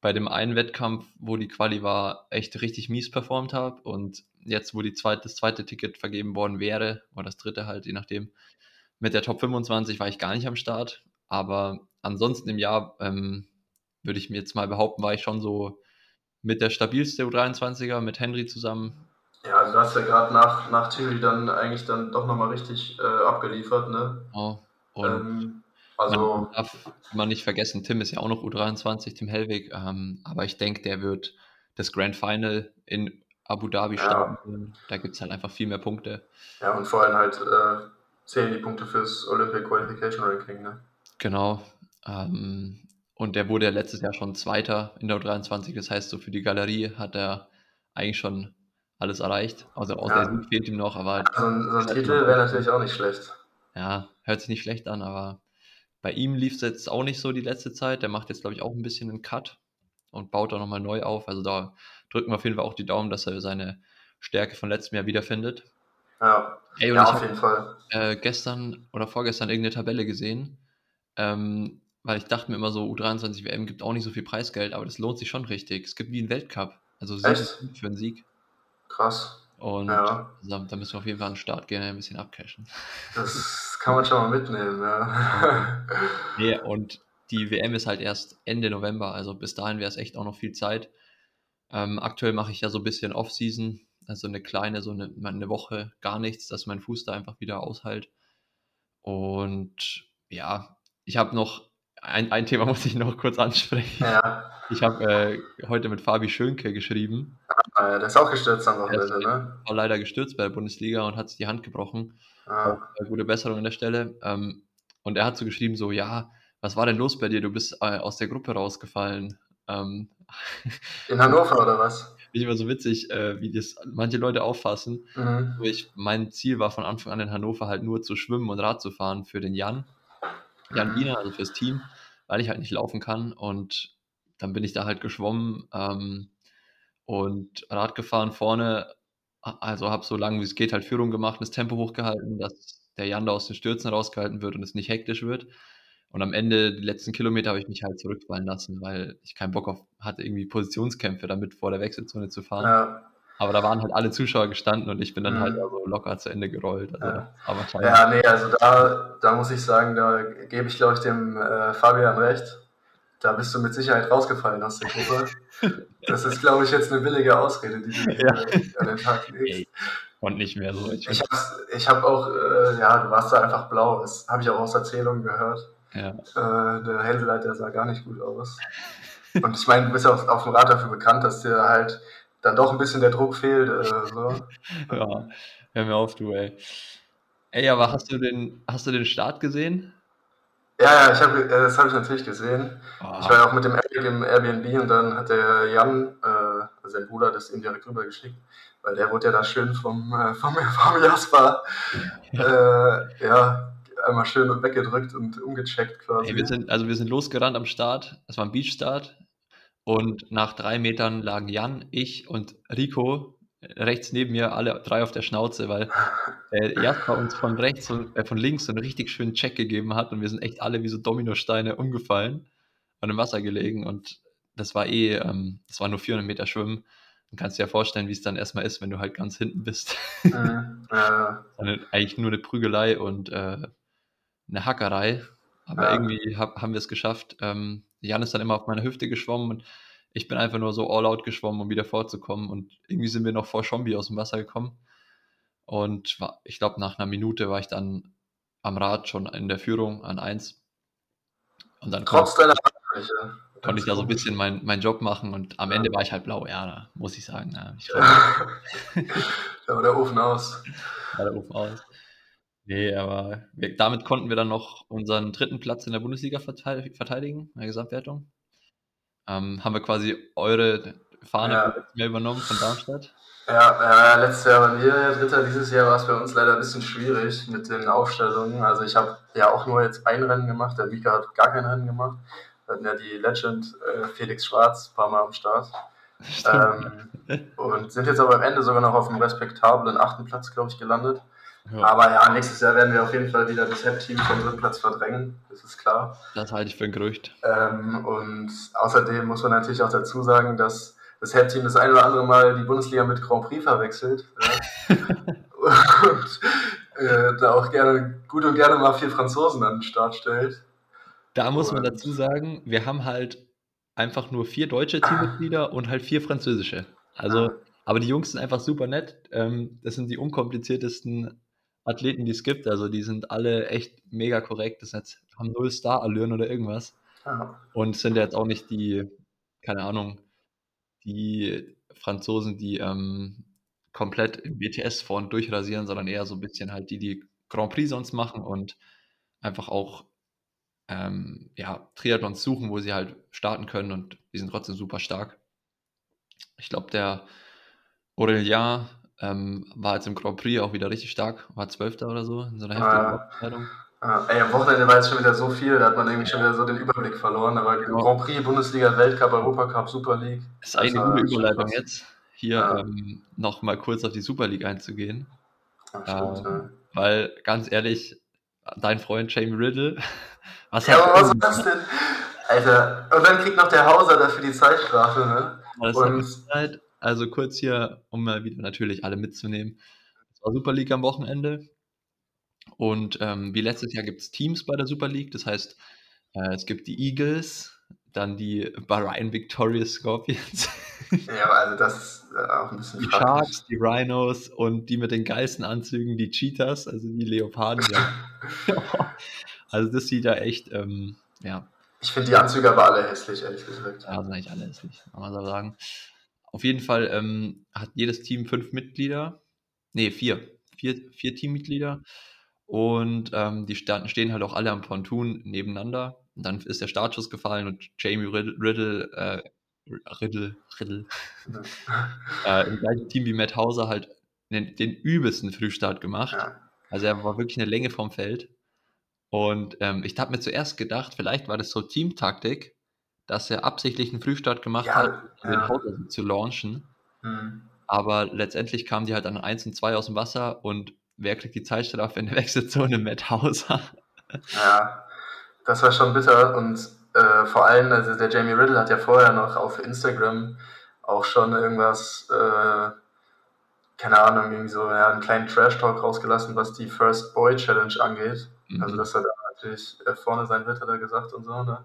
bei dem einen Wettkampf, wo die Quali war, echt richtig mies performt habe und jetzt, wo die zweite, das zweite Ticket vergeben worden wäre, oder das dritte halt, je nachdem, mit der Top 25 war ich gar nicht am Start. Aber ansonsten im Jahr ähm, würde ich mir jetzt mal behaupten, war ich schon so mit der stabilste U23er, mit Henry zusammen. Ja, also du hast ja gerade nach, nach Thierry dann eigentlich dann doch nochmal richtig äh, abgeliefert, ne? Oh, und ähm, also man darf man nicht vergessen, Tim ist ja auch noch U23, Tim Hellwig, ähm, aber ich denke, der wird das Grand Final in Abu Dhabi ja. starten. Da gibt es halt einfach viel mehr Punkte. Ja, und vor allem halt äh, zählen die Punkte fürs Olympic Qualification Ranking, ne? Genau. Ähm, und der wurde ja letztes Jahr schon Zweiter in der U23. Das heißt, so für die Galerie hat er eigentlich schon alles erreicht. Also aus ja. der Sieg fehlt ihm noch, aber. So ein, so ein Titel wäre natürlich auch nicht schlecht. Ja, hört sich nicht schlecht an, aber bei ihm lief es jetzt auch nicht so die letzte Zeit. Der macht jetzt, glaube ich, auch ein bisschen einen Cut und baut da nochmal neu auf. Also da drücken wir auf jeden Fall auch die Daumen, dass er seine Stärke von letztem Jahr wiederfindet. Ja, Ey, ja auf jeden Fall. Äh, gestern oder vorgestern irgendeine Tabelle gesehen, ähm, weil ich dachte mir immer so, U23 WM gibt auch nicht so viel Preisgeld, aber das lohnt sich schon richtig. Es gibt wie einen Weltcup. Also Sieg für einen Sieg. Krass. Und ja. da, müssen wir auf jeden Fall an den Start gehen, ein bisschen abcashen. Das kann man schon mal mitnehmen, ja. <laughs> nee, und die WM ist halt erst Ende November, also bis dahin wäre es echt auch noch viel Zeit. Ähm, aktuell mache ich ja so ein bisschen Off-Season, also eine kleine, so eine, eine Woche gar nichts, dass mein Fuß da einfach wieder aushält. Und ja, ich habe noch ein, ein Thema <laughs> muss ich noch kurz ansprechen. Ja. Ich habe äh, heute mit Fabi Schönke geschrieben. Ah, der ist auch gestürzt am Wochenende, ne? War leider gestürzt bei der Bundesliga und hat sich die Hand gebrochen. Ah. Äh, gute Besserung an der Stelle. Ähm, und er hat so geschrieben, so, ja, was war denn los bei dir? Du bist äh, aus der Gruppe rausgefallen. Ähm, In Hannover oder was? <laughs> Bin immer so witzig, äh, wie das manche Leute auffassen. Mhm. Ich, mein Ziel war von Anfang an in Hannover halt nur zu schwimmen und Rad zu fahren für den Jan. Jan mhm. Wiener, also fürs Team, weil ich halt nicht laufen kann. Und dann bin ich da halt geschwommen ähm, und Rad gefahren vorne. Also habe so lange wie es geht halt Führung gemacht, das Tempo hochgehalten, dass der Jan da aus den Stürzen rausgehalten wird und es nicht hektisch wird. Und am Ende, die letzten Kilometer, habe ich mich halt zurückfallen lassen, weil ich keinen Bock auf hatte, irgendwie Positionskämpfe damit vor der Wechselzone zu fahren. Ja. Aber da waren halt alle Zuschauer gestanden und ich bin dann halt mhm. halt also locker zu Ende gerollt. Also, ja. Aber ja, nee, also da, da muss ich sagen, da gebe ich, glaube ich, dem äh, Fabian recht. Da bist du mit Sicherheit rausgefallen aus der Gruppe. Das ist, glaube ich, jetzt eine billige Ausrede, die du ja. an den Tag legst. Und nicht mehr so. Ich, ich habe hab auch, äh, ja, du warst da einfach blau. Das habe ich auch aus Erzählungen gehört. Ja. Äh, der Hänseleit, der sah gar nicht gut aus. Und ich meine, du bist auf, auf dem Rad dafür bekannt, dass dir halt dann doch ein bisschen der Druck fehlt. Äh, so. <laughs> ja, hör mir auf, du, ey. Ey, aber hast du den, hast du den Start gesehen? Ja, ja, ich hab, äh, das habe ich natürlich gesehen. Oh. Ich war ja auch mit dem Eric im Airbnb und dann hat der Jan, äh, also sein Bruder, das ihm direkt rüber geschickt, weil der wurde ja da schön vom, äh, vom, <laughs> vom Jasper, äh, ja, einmal schön weggedrückt und umgecheckt quasi. Hey, wir sind, also wir sind losgerannt am Start, es war ein Beachstart und nach drei Metern lagen Jan, ich und Rico rechts neben mir, alle drei auf der Schnauze, weil <laughs> äh, Jasper uns von rechts und äh, von links so einen richtig schönen Check gegeben hat und wir sind echt alle wie so Dominosteine umgefallen und im Wasser gelegen und das war eh, ähm, das war nur 400 Meter Schwimmen. Du kannst dir ja vorstellen, wie es dann erstmal ist, wenn du halt ganz hinten bist. Mhm, <laughs> eigentlich nur eine Prügelei und äh, eine Hackerei. Aber ja. irgendwie hab, haben wir es geschafft. Ähm, Jan ist dann immer auf meiner Hüfte geschwommen und ich bin einfach nur so all out geschwommen, um wieder vorzukommen. Und irgendwie sind wir noch vor Schombi aus dem Wasser gekommen. Und war, ich glaube, nach einer Minute war ich dann am Rad schon in der Führung an 1. Und dann Trotz deiner Ansprüche. Konnte ich da so ein bisschen meinen mein Job machen und am Ende war ich halt blau, ja, muss ich sagen. <laughs> Ja, ich da war der Ofen aus. War der Ofen aus. Nee, aber wir, damit konnten wir dann noch unseren dritten Platz in der Bundesliga verteidigen, in der Gesamtwertung. Ähm, haben wir quasi eure Fahne ja. mehr übernommen von Darmstadt? Ja, äh, letztes Jahr waren wir Dritter, dieses Jahr war es bei uns leider ein bisschen schwierig mit den Aufstellungen. Also ich habe ja auch nur jetzt ein Rennen gemacht, der Mika hat gar kein Rennen gemacht. Wir hatten ja die Legend äh, Felix Schwarz ein paar Mal am Start. <laughs> Ähm, und sind jetzt aber am Ende sogar noch auf einem respektablen achten Platz, glaube ich, gelandet. Ja. Aber ja, nächstes Jahr werden wir auf jeden Fall wieder das Head-Team vom dritten Platz verdrängen, das ist klar. Das halte ich für ein Gerücht. Ähm, und außerdem muss man natürlich auch dazu sagen, dass das Head-Team das ein oder andere Mal die Bundesliga mit Grand Prix verwechselt. Ja. <laughs> und äh, da auch gerne, gut und gerne mal vier Franzosen an den Start stellt. Da muss man dazu sagen, wir haben halt einfach nur vier deutsche Teammitglieder und halt vier französische. Also, aber die Jungs sind einfach super nett. Ähm, das sind die unkompliziertesten Athleten, die es gibt. Also die sind alle echt mega korrekt. Das heißt, haben null Star-Allüren oder irgendwas. Aha. Und sind jetzt auch nicht die, keine Ahnung, die Franzosen, die ähm, komplett im BTS vorne durchrasieren, sondern eher so ein bisschen halt die, die Grand Prix sonst machen und einfach auch ähm, ja, Triathlons suchen, wo sie halt starten können und die sind trotzdem super stark. Ich glaube, der Aurelien ähm, war jetzt im Grand Prix auch wieder richtig stark, war Zwölfter oder so in so einer heftigen ah, Abteilung. Ah, ey, am Wochenende war jetzt schon wieder so viel, da hat man irgendwie schon wieder so den Überblick verloren. Aber genau. Grand Prix, Bundesliga, Weltcup, Europacup, Super League. Ist eine gute Überleitung jetzt, hier ja. ähm, noch mal kurz auf die Super League einzugehen. Ach, stimmt, ähm, ja. Weil, ganz ehrlich, dein Freund Jamie Riddle, <laughs> was ja, aber was ist das denn? Alter, und dann kriegt noch der Hauser dafür die Zeitstrafe, ne? Und also kurz hier, um mal wieder natürlich alle mitzunehmen. Es war Super League am Wochenende. Und ähm, wie letztes Jahr gibt es Teams bei der Super League. Das heißt, äh, es gibt die Eagles, dann die Bahrain Victorious Scorpions. <laughs> Ja, aber also das ist äh, auch ein bisschen Die Sharks, die Rhinos und die mit den geilsten Anzügen, die Cheetahs, also die Leoparden. Ja. <laughs> also das sieht ja echt, ähm, ja. Ich finde die Anzüge aber alle hässlich, ehrlich gesagt. Ja, sind eigentlich alle hässlich, kann man so sagen. Auf jeden Fall ähm, hat jedes Team fünf Mitglieder. Nee, vier. Vier, vier Teammitglieder. Und ähm, die stehen halt auch alle am Pontoon nebeneinander. Und dann ist der Startschuss gefallen und Jamie Riddle, Riddle, äh, Riddle, Riddle <laughs> äh, im gleichen Team wie Matt Hauser halt den, den übelsten Frühstart gemacht. Ja. Also er war wirklich eine Länge vom Feld. Und ähm, ich habe mir zuerst gedacht, vielleicht war das so Teamtaktik, dass er absichtlich einen Frühstart gemacht ja, hat, um ja. den Hauser zu launchen. Mhm. Aber letztendlich kamen die halt an 1 und 2 aus dem Wasser und wer kriegt die Zeitstrafe in der <laughs> Wechselzone? Matt Hauser. Ja, das war schon bitter und äh, vor allem, also der Jamie Riddle hat ja vorher noch auf Instagram auch schon irgendwas, äh, keine Ahnung, irgendwie so ja, einen kleinen Trash-Talk rausgelassen, was die First Boy Challenge angeht. Mhm. Also, dass er da natürlich äh, vorne sein wird, hat er gesagt und so, ne?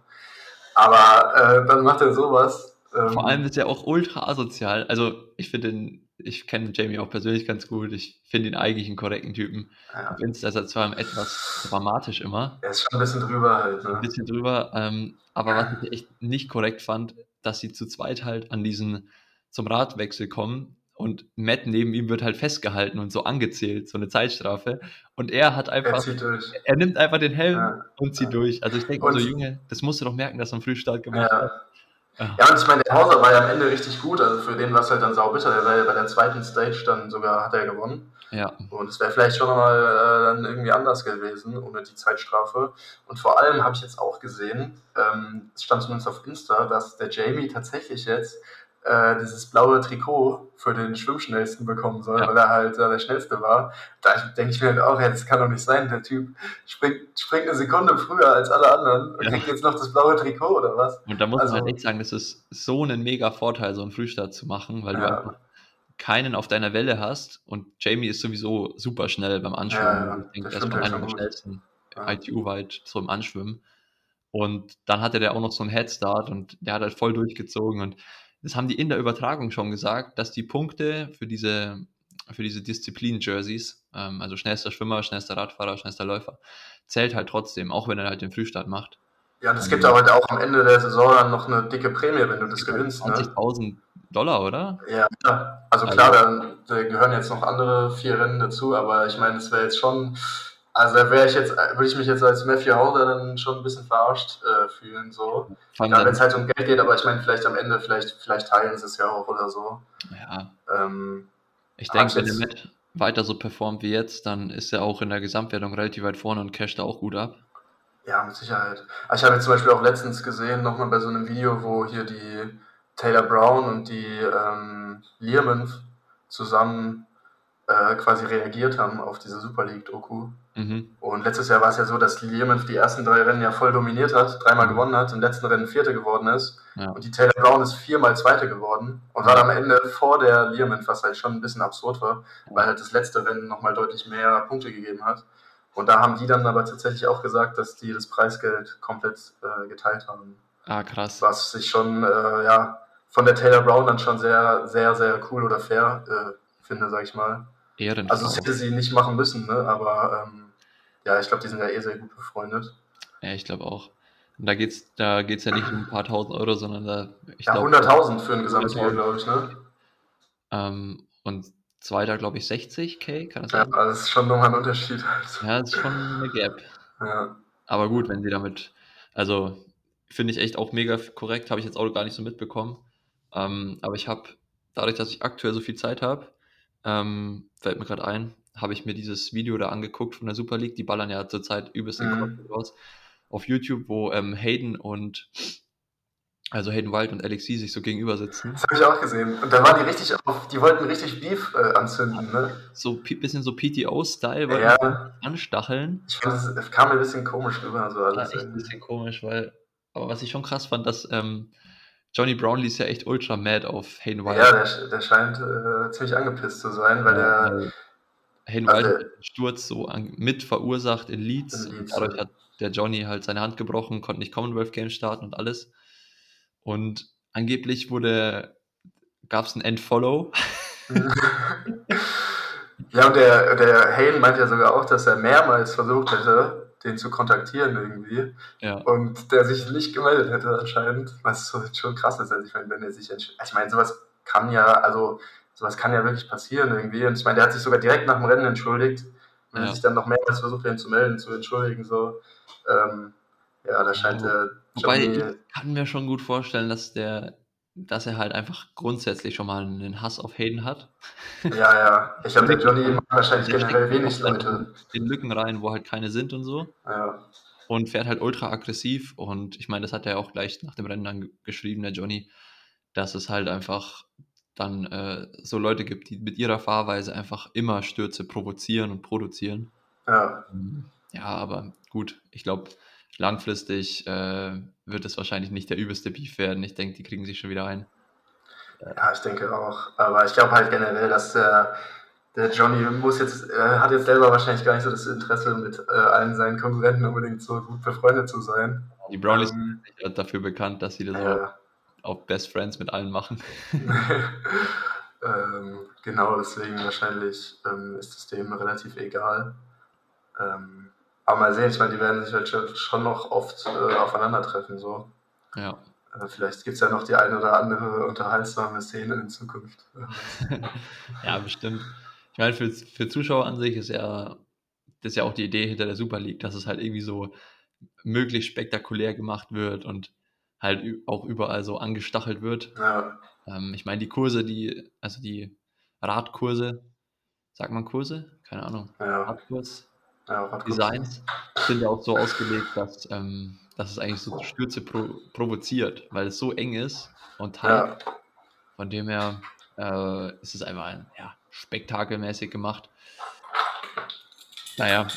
Aber äh, dann macht er sowas. Ähm, Vor allem ist er auch ultra asozial. Also, ich finde den, ich kenne Jamie auch persönlich ganz gut. Ich finde ihn eigentlich einen korrekten Typen. Ja. Ich finde es zwar etwas dramatisch immer. Er ist schon ein bisschen drüber halt. Ne? Ein bisschen drüber. Ähm, aber was ich echt nicht korrekt fand, dass sie zu zweit halt an diesen zum Radwechsel kommen und Matt neben ihm wird halt festgehalten und so angezählt, so eine Zeitstrafe. Und er hat einfach, er, er nimmt einfach den Helm ja. und zieht ja. durch. Also ich denke so, Junge, das musst du doch merken, dass er einen Frühstart gemacht ja. hat. Ja, und ich meine, der Hauser war ja am Ende richtig gut, also für den war es halt dann saubitter, der war ja bei der zweiten Stage dann sogar, hat er gewonnen. Ja. Und es wäre vielleicht schon mal äh, dann irgendwie anders gewesen, ohne die Zeitstrafe. Und vor allem habe ich jetzt auch gesehen, ähm, es stand zumindest auf Insta, dass der Jamie tatsächlich jetzt äh, dieses blaue Trikot für den Schwimmschnellsten bekommen soll, ja. weil er halt äh, der Schnellste war. Da denke ich mir halt auch, ja, das kann doch nicht sein. Der Typ springt, springt eine Sekunde früher als alle anderen und ja. kriegt jetzt noch das blaue Trikot oder was. Und da muss also, man halt echt sagen, das ist so ein mega Vorteil, so einen Frühstart zu machen, weil ja. du einfach keinen auf deiner Welle hast und Jamie ist sowieso super schnell beim Anschwimmen. Ja, ich denke, er ist einer der schnellsten ITU-weit so im Anschwimmen. Und dann hatte der auch noch so einen Headstart und der hat halt voll durchgezogen und das haben die in der Übertragung schon gesagt, dass die Punkte für diese, für diese Disziplin-Jerseys, ähm, also schnellster Schwimmer, schnellster Radfahrer, schnellster Läufer, zählt halt trotzdem, auch wenn er halt den Frühstart macht. Ja, und es gibt aber halt auch am Ende der Saison dann noch eine dicke Prämie, wenn du das gewinnst. 20.000 ne? Dollar, oder? Ja, also klar, also, da gehören jetzt noch andere vier Rennen dazu, aber ich meine, es wäre jetzt schon also da wäre ich jetzt, würde ich mich jetzt als Matthew Holder dann schon ein bisschen verarscht äh, fühlen, so. Ja, wenn es halt um Geld geht, aber ich meine, vielleicht am Ende, vielleicht, vielleicht teilen sie es ja auch oder so. Ja. Ähm, ich denke, wenn er mit weiter so performt wie jetzt, dann ist er auch in der Gesamtwertung relativ weit vorne und casht da auch gut ab. Ja, mit Sicherheit. Ich habe jetzt zum Beispiel auch letztens gesehen, nochmal bei so einem Video, wo hier die Taylor Brown und die ähm, Learman zusammen äh, quasi reagiert haben auf diese Super League-Doku. Mhm. Und letztes Jahr war es ja so, dass Learmonth die ersten drei Rennen ja voll dominiert hat, dreimal mhm. gewonnen hat, im letzten Rennen Vierte geworden ist. Ja. Und die Taylor Brown ist viermal Zweite geworden und war am Ende vor der Learmonth, was halt schon ein bisschen absurd war, weil halt das letzte Rennen nochmal deutlich mehr Punkte gegeben hat. Und da haben die dann aber tatsächlich auch gesagt, dass die das Preisgeld komplett äh, geteilt haben. Ah, krass. Was ich schon, äh, ja, von der Taylor Brown dann schon sehr, sehr, sehr cool oder fair äh, finde, sag ich mal. Ehrenfrau. Also das hätte sie nicht machen müssen, ne? aber ähm, ja, ich glaube, die sind ja eh sehr gut befreundet. Ja, ich glaube auch. Und da geht es da geht's ja nicht um ein paar tausend Euro, sondern da. Ich ja, 100.000 für ein Gesamtziel, glaube ich, ne? Ähm, und zweiter, glaube ich, 60k, kann das sein? Ja, das ist schon nochmal ein Unterschied. Halt. Ja, das ist schon eine Gap. Ja. Aber gut, wenn sie damit, also finde ich echt auch mega korrekt, habe ich jetzt auch gar nicht so mitbekommen. Ähm, aber ich habe, dadurch, dass ich aktuell so viel Zeit habe, ähm, fällt mir gerade ein, habe ich mir dieses Video da angeguckt von der Super League. Die ballern ja zurzeit übelst den mhm. raus. Auf YouTube, wo ähm, Hayden und also Hayden Wild und Alexi sich so gegenüber sitzen. Das habe ich auch gesehen. Und da waren die richtig auf, die wollten richtig Beef äh, anzünden, ne? So ein bisschen so PTO-Style, wollten ja. anstacheln. Ich finde, das kam mir ein bisschen komisch rüber. So alles ja, echt ein bisschen komisch, weil, aber was ich schon krass fand, dass ähm, Johnny Brownlee ist ja echt ultra mad auf Hayden Wild. Ja, der, der scheint äh, ziemlich angepisst zu sein, weil ja, der. Hayden also, Wild hat den Sturz so an, mit verursacht in Leeds. In Leeds dadurch hat der Johnny halt seine Hand gebrochen, konnte nicht Commonwealth Games starten und alles. Und angeblich wurde, gab es ein Endfollow. <laughs> ja, und der, der Hayden meint ja sogar auch, dass er mehrmals versucht hätte, den zu kontaktieren irgendwie. Ja. Und der sich nicht gemeldet hätte anscheinend, was so schon krass ist. Also ich meine, wenn er sich also ich meine, sowas kann ja, also sowas kann ja wirklich passieren irgendwie. Und ich meine, der hat sich sogar direkt nach dem Rennen entschuldigt. Wenn ja. er sich dann noch mehrmals versucht, ihn zu melden, zu entschuldigen, so. Ähm, ja, da scheint der Wobei, ich kann mir schon gut vorstellen, dass der dass er halt einfach grundsätzlich schon mal einen Hass auf Hayden hat. Ja, ja. Ich habe den Johnny wahrscheinlich generell wenig Leute. In Lücken rein, wo halt keine sind und so. Ja. und fährt halt ultra aggressiv. Und ich meine, das hat er auch gleich nach dem Rennen dann geschrieben, der Johnny, dass es halt einfach dann äh, so Leute gibt, die mit ihrer Fahrweise einfach immer Stürze provozieren und produzieren. Ja. Ähm, ja, aber gut, ich glaube, langfristig äh, wird es wahrscheinlich nicht der übelste Beef werden. Ich denke, die kriegen sich schon wieder ein. Ja, ich denke auch. Aber ich glaube halt generell, dass der, der Johnny muss jetzt, äh, hat jetzt selber wahrscheinlich gar nicht so das Interesse, mit äh, allen seinen Konkurrenten unbedingt so gut befreundet zu sein. Die Brownies ähm, sind dafür bekannt, dass sie das ja. auch Best Friends mit allen machen. <laughs> ähm, genau, deswegen wahrscheinlich ähm, ist es dem relativ egal. Ähm, aber mal sehen, ich meine, die werden sich halt schon noch oft äh, aufeinandertreffen. So. Ja. Äh, vielleicht gibt es ja noch die eine oder andere unterhaltsame Szene in Zukunft. <laughs> ja, bestimmt. Ich meine, für, für Zuschauer an sich ist ja, das ist ja auch die Idee hinter der Super League, dass es halt irgendwie so möglichst spektakulär gemacht wird und halt auch überall so angestachelt wird. Ja. Ähm, ich meine, die Kurse, die, also die Radkurse, sagt man Kurse? Keine Ahnung. Ja. Radkurs, ja, Designs sind ja auch so ausgelegt, dass, ähm, dass es eigentlich so Stürze pro provoziert, weil es so eng ist und halt ja. von dem her äh, ist es einfach ein, ja, spektakelmäßig gemacht. Naja,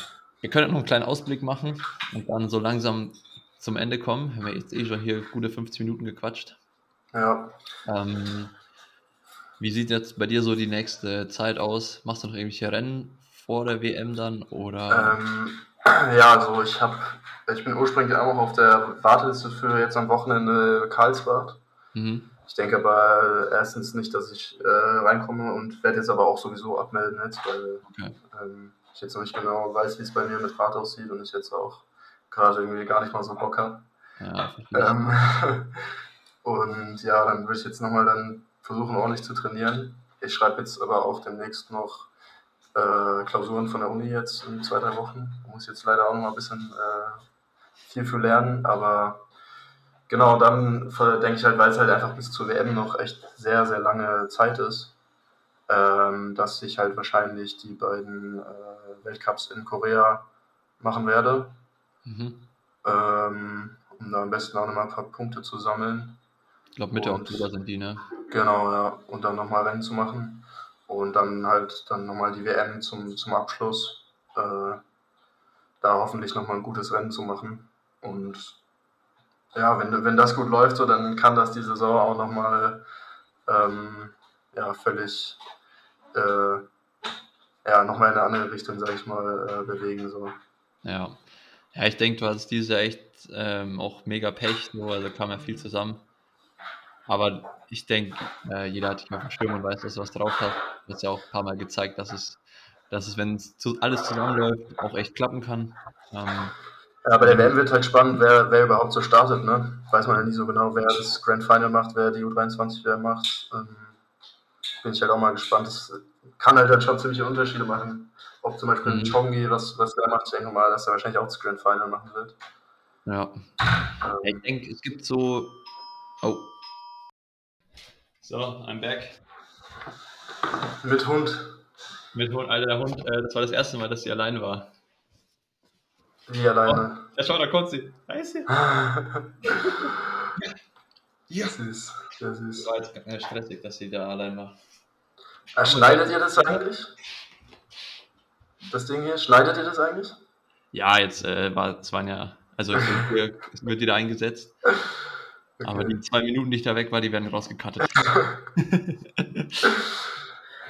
wir können noch einen kleinen Ausblick machen und dann so langsam zum Ende kommen. Wir haben jetzt eh schon hier gute 50 Minuten gequatscht. Ja. Ähm, wie sieht jetzt bei dir so die nächste Zeit aus? Machst du noch irgendwelche Rennen vor der WM dann? Oder? Ähm, <clears throat> ja, also ich habe, ich bin ursprünglich auch auf der Warteliste für jetzt am Wochenende Karlsbad. Mhm. Ich denke aber erstens nicht, dass ich äh, reinkomme und werde jetzt aber auch sowieso abmelden jetzt, weil okay. ähm, ich jetzt noch nicht genau weiß, wie es bei mir mit Rad aussieht und ich jetzt auch gerade irgendwie gar nicht mal so Bock habe. Ja, ähm, <laughs> und ja, dann würde ich jetzt nochmal dann versuchen, ordentlich zu trainieren. Ich schreibe jetzt aber auch demnächst noch äh, Klausuren von der Uni jetzt in zwei, drei Wochen. Ich muss jetzt leider auch noch mal ein bisschen äh, viel für lernen, aber genau, dann denke ich halt, weil es halt einfach bis zur WM noch echt sehr, sehr lange Zeit ist, ähm, dass ich halt wahrscheinlich die beiden äh, Weltcups in Korea machen werde. Mhm. Ähm, um da am besten auch nochmal ein paar Punkte zu sammeln. Ich glaube, Mitte Oktober sind die, ne? Genau, ja. Und dann nochmal Rennen zu machen und dann halt dann nochmal die WM zum, zum Abschluss. Äh, da hoffentlich nochmal ein gutes Rennen zu machen. Und ja, wenn, wenn das gut läuft, so, dann kann das die Saison auch nochmal ähm, ja, völlig äh, ja, nochmal in eine andere Richtung, sag ich mal, äh, bewegen. So. Ja. Ja, ich denke, du hattest dieses Jahr echt ähm, auch mega Pech, so, also kam ja viel zusammen. Aber ich denke, äh, jeder hat dich dem Schirm und weiß, dass du was drauf hast. Du hast ja auch ein paar Mal gezeigt, dass es, dass es wenn es zu, alles zusammenläuft, auch echt klappen kann. Ähm, ja, bei der WM wird halt spannend, wer, wer überhaupt so startet. Ne? Weiß man ja nie so genau, wer das Grand Final macht, wer die U23 wer macht. Ähm, bin ich halt auch mal gespannt. Das kann halt dann schon ziemliche Unterschiede machen. Ob zum Beispiel mhm. Chongi, was, was der macht, ich denke mal, dass er wahrscheinlich auch das Grand Final machen wird. Ja. Ähm, ich denke, es gibt so. Oh, so, I'm back. Mit Hund. Mit Hund, Alter, der Hund, äh, das war das erste Mal, dass sie allein war. Wie alleine? Oh, ja, schau, da kommt sie. Da ist sie. ja. Süß, sehr süß. War jetzt äh, stressig, dass sie da allein war. Ah, schneidet ihr das eigentlich? Das Ding hier, schneidet ihr das eigentlich? Ja, jetzt äh, war es waren ja, also es wird wieder eingesetzt. Okay. Aber die zwei Minuten, die ich da weg war, die werden rausgekattet. <laughs> <laughs>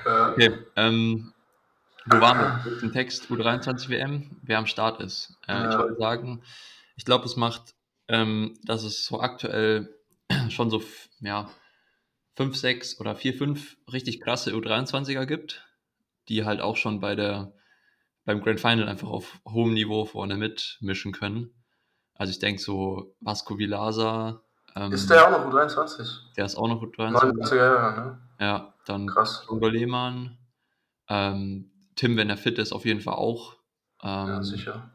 okay, ähm, wo waren wir? Den Text U23 WM, wer am Start ist. Äh, ja. Ich wollte sagen, ich glaube, es macht, ähm, dass es so aktuell <clears throat> schon so, ja, fünf, sechs oder vier, fünf richtig krasse U23er gibt, die halt auch schon bei der, beim Grand Final einfach auf hohem Niveau vorne mitmischen können. Also ich denke so Vasco Vilasa, ähm, ist der auch noch U23? Der ist auch noch U23. 90er Jahre, ne? Ja, dann Krass. Uwe Lehmann. Ähm, Tim, wenn er fit ist, auf jeden Fall auch. Ähm, ja, sicher.